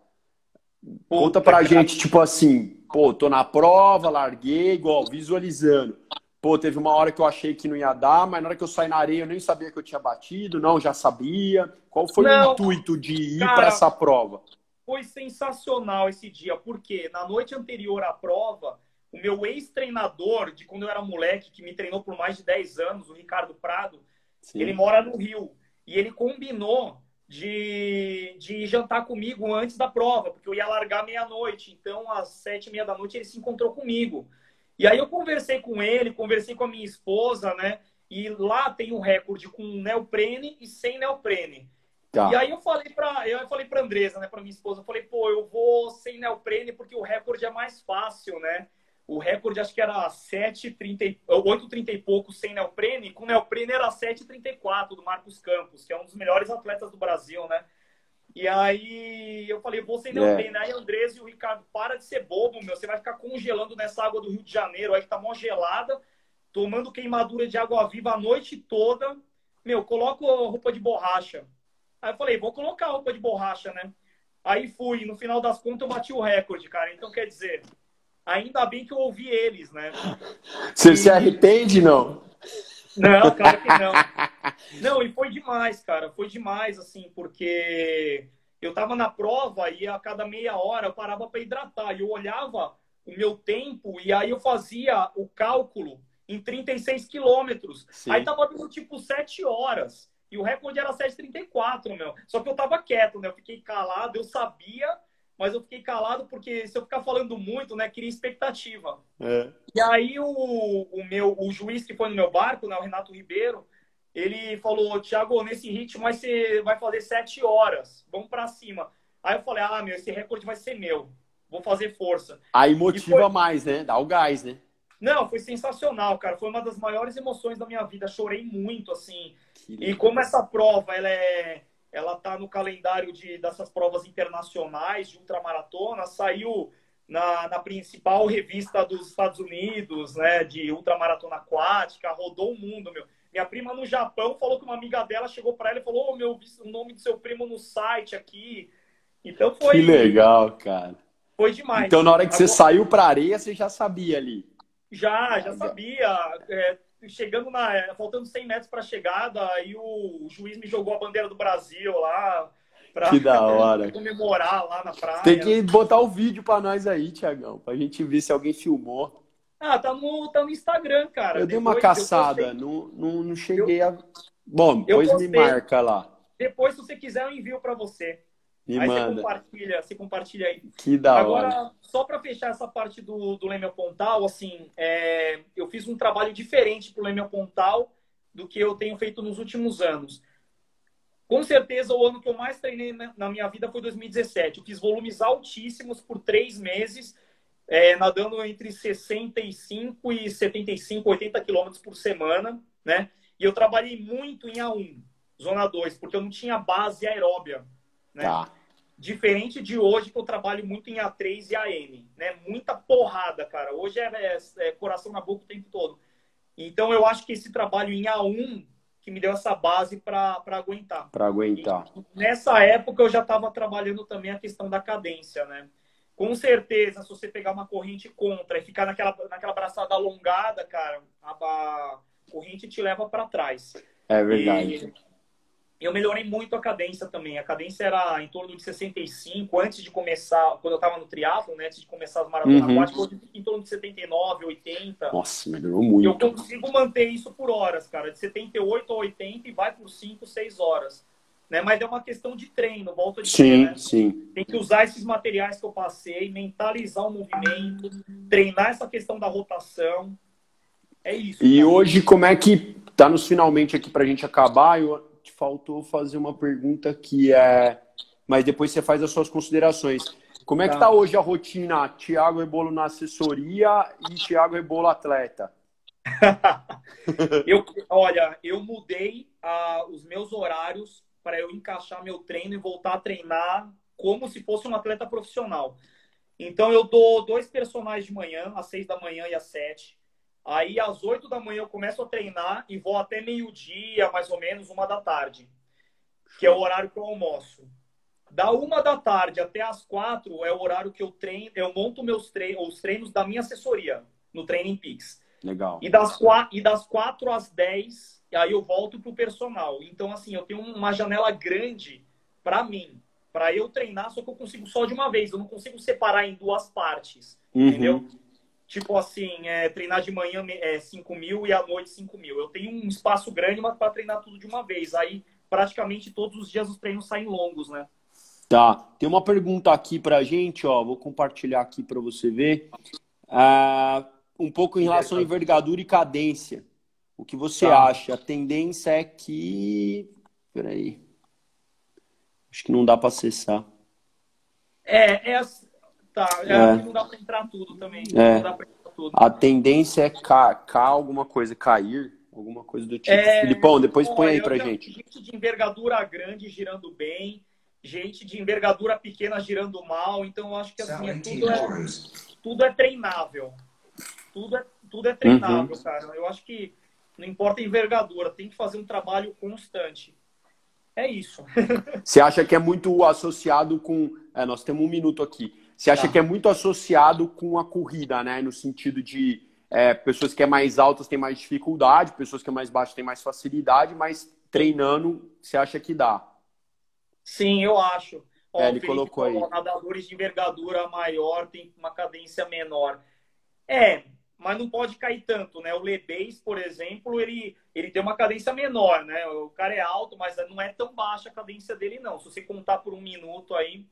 Conta pra gente, tipo assim, pô, tô na prova, larguei, igual, visualizando pô, teve uma hora que eu achei que não ia dar, mas na hora que eu saí na areia eu nem sabia que eu tinha batido, não, já sabia. Qual foi não, o intuito de ir para essa prova? Foi sensacional esse dia, porque na noite anterior à prova, o meu ex-treinador, de quando eu era moleque, que me treinou por mais de 10 anos, o Ricardo Prado, Sim. ele mora no Rio. E ele combinou de, de jantar comigo antes da prova, porque eu ia largar meia-noite. Então, às sete e meia da noite, ele se encontrou comigo. E aí eu conversei com ele, conversei com a minha esposa, né? E lá tem um recorde com neoprene e sem neoprene. Tá. E aí eu falei para eu falei para Andresa, né, para minha esposa, eu falei, pô, eu vou sem neoprene porque o recorde é mais fácil, né? O recorde acho que era 7,30, 8,30 e pouco sem neoprene, com neoprene era 7,34 do Marcos Campos, que é um dos melhores atletas do Brasil, né? E aí eu falei, você não é. tem, né? Aí Andrés e o Ricardo, para de ser bobo, meu. Você vai ficar congelando nessa água do Rio de Janeiro, aí que tá mó gelada, tomando queimadura de água viva a noite toda. Meu, coloca roupa de borracha. Aí eu falei, vou colocar roupa de borracha, né? Aí fui, no final das contas eu bati o recorde, cara. Então quer dizer, ainda bem que eu ouvi eles, né? Você e... se arrepende, não? Não, claro que não. Não, e foi demais, cara. Foi demais, assim, porque eu tava na prova e a cada meia hora eu parava para hidratar. E eu olhava o meu tempo e aí eu fazia o cálculo em 36 quilômetros. Aí tava dando tipo 7 horas. E o recorde era 7,34, meu. Só que eu tava quieto, né? Eu fiquei calado, eu sabia mas eu fiquei calado porque se eu ficar falando muito, né, cria expectativa. É. E aí o, o meu o juiz que foi no meu barco, né, o Renato Ribeiro, ele falou, Thiago, nesse ritmo você vai fazer sete horas, vamos para cima. Aí eu falei, ah, meu, esse recorde vai ser meu. vou fazer força. Aí motiva foi... mais, né? Dá o gás, né? Não, foi sensacional, cara. Foi uma das maiores emoções da minha vida. Chorei muito, assim. E como essa prova, ela é ela tá no calendário de, dessas provas internacionais de ultramaratona, saiu na, na, principal revista dos Estados Unidos, né, de ultramaratona aquática, rodou o mundo, meu. Minha prima no Japão falou que uma amiga dela chegou para ela e falou: oh, meu, o nome do seu primo no site aqui. Então foi. Que legal, cara. Foi demais. Então, na hora que Agora... você saiu para areia, você já sabia ali. Já, já sabia. É, chegando na. Faltando 100 metros para chegada, aí o, o juiz me jogou a bandeira do Brasil lá. Pra, que da hora. comemorar lá na praia. Tem que botar o vídeo para nós aí, Tiagão, pra gente ver se alguém filmou. Ah, tá no, tá no Instagram, cara. Eu dei uma caçada, não, não, não cheguei eu, a. Bom, depois me marca lá. Depois, se você quiser, eu envio para você. Me aí manda. você compartilha, você compartilha aí. Que da Agora, hora. Só para fechar essa parte do, do Leme Pontal, assim, é, eu fiz um trabalho diferente pro Leme Pontal do que eu tenho feito nos últimos anos. Com certeza, o ano que eu mais treinei na minha vida foi 2017. Eu fiz volumes altíssimos por três meses, é, nadando entre 65 e 75, 80 quilômetros por semana, né? E eu trabalhei muito em A1, zona 2, porque eu não tinha base aeróbia, né? Tá. Diferente de hoje, que eu trabalho muito em A3 e AM, né? Muita porrada, cara. Hoje é, é, é coração na boca o tempo todo. Então, eu acho que esse trabalho em A1 que me deu essa base para aguentar. Para aguentar. E nessa época, eu já estava trabalhando também a questão da cadência, né? Com certeza, se você pegar uma corrente contra e ficar naquela, naquela braçada alongada, cara, a, a corrente te leva para trás. É verdade. E eu melhorei muito a cadência também. A cadência era em torno de 65 antes de começar, quando eu estava no triatlo, né, antes de começar as maratonas uhum. aquáticas, hoje em torno de 79, 80. Nossa, melhorou muito. Eu consigo manter isso por horas, cara, de 78 a 80 e vai por 5, 6 horas. Né? Mas é uma questão de treino, volta de Sim, né? sim. Tem que usar esses materiais que eu passei, mentalizar o movimento, treinar essa questão da rotação. É isso. E cara. hoje, como é que tá nos finalmente aqui pra gente acabar? Eu te faltou fazer uma pergunta que é. Mas depois você faz as suas considerações. Como é que tá, tá hoje a rotina? Tiago Rebolo na assessoria e Tiago Rebolo atleta? eu, olha, eu mudei uh, os meus horários para eu encaixar meu treino e voltar a treinar como se fosse um atleta profissional. Então eu dou dois personagens de manhã, às seis da manhã e às sete. Aí às oito da manhã eu começo a treinar e vou até meio-dia, mais ou menos, uma da tarde, que é o horário que eu almoço. Da uma da tarde até as quatro é o horário que eu treino, eu monto meus treinos, os treinos da minha assessoria no Training Peaks. Legal. E das, e das quatro às dez aí eu volto pro personal. Então, assim, eu tenho uma janela grande para mim, para eu treinar, só que eu consigo só de uma vez, eu não consigo separar em duas partes, uhum. entendeu? Tipo assim, é, treinar de manhã é 5 mil e à noite 5 mil. Eu tenho um espaço grande, mas para treinar tudo de uma vez. Aí, praticamente todos os dias os treinos saem longos, né? Tá. Tem uma pergunta aqui pra gente, ó. Vou compartilhar aqui para você ver. Ah, um pouco em relação à envergadura e cadência. O que você tá. acha? A tendência é que. Peraí. Acho que não dá para acessar. É, é. Tá, é, é. não dá para entrar tudo também. É. Não dá pra entrar tudo. A tendência é cá, cá alguma coisa, cair, alguma coisa do tipo. É... Filipão, depois põe aí pra gente. Gente de envergadura grande girando bem, gente de envergadura pequena girando mal. Então eu acho que assim, é tudo, é, tudo é treinável. Tudo é, tudo é treinável, uhum. cara. Eu acho que não importa a envergadura, tem que fazer um trabalho constante. É isso. Você acha que é muito associado com. É, nós temos um minuto aqui. Você acha tá. que é muito associado com a corrida, né? No sentido de é, pessoas que é mais altas têm mais dificuldade, pessoas que é mais baixas têm mais facilidade, mas treinando, você acha que dá? Sim, eu acho. Ó, é, ele colocou aí. Nadadores de envergadura maior têm uma cadência menor. É, mas não pode cair tanto, né? O Lebes, por exemplo, ele, ele tem uma cadência menor, né? O cara é alto, mas não é tão baixa a cadência dele, não. Se você contar por um minuto aí.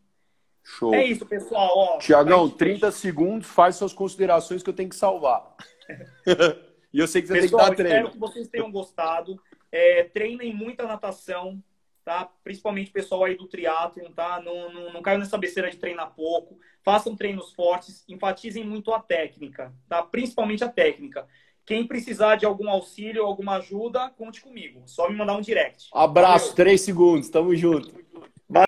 Show. É isso, pessoal. Tiagão, 30 segundos, faz suas considerações que eu tenho que salvar. e eu sei que você pessoal, tem que dar treino. Espero que vocês tenham gostado. É, treinem muita natação. tá? Principalmente o pessoal aí do triatlon, tá? Não, não, não caiam nessa besteira de treinar pouco. Façam treinos fortes, enfatizem muito a técnica, tá? Principalmente a técnica. Quem precisar de algum auxílio, alguma ajuda, conte comigo. Só me mandar um direct. Abraço, Valeu. três segundos, tamo junto.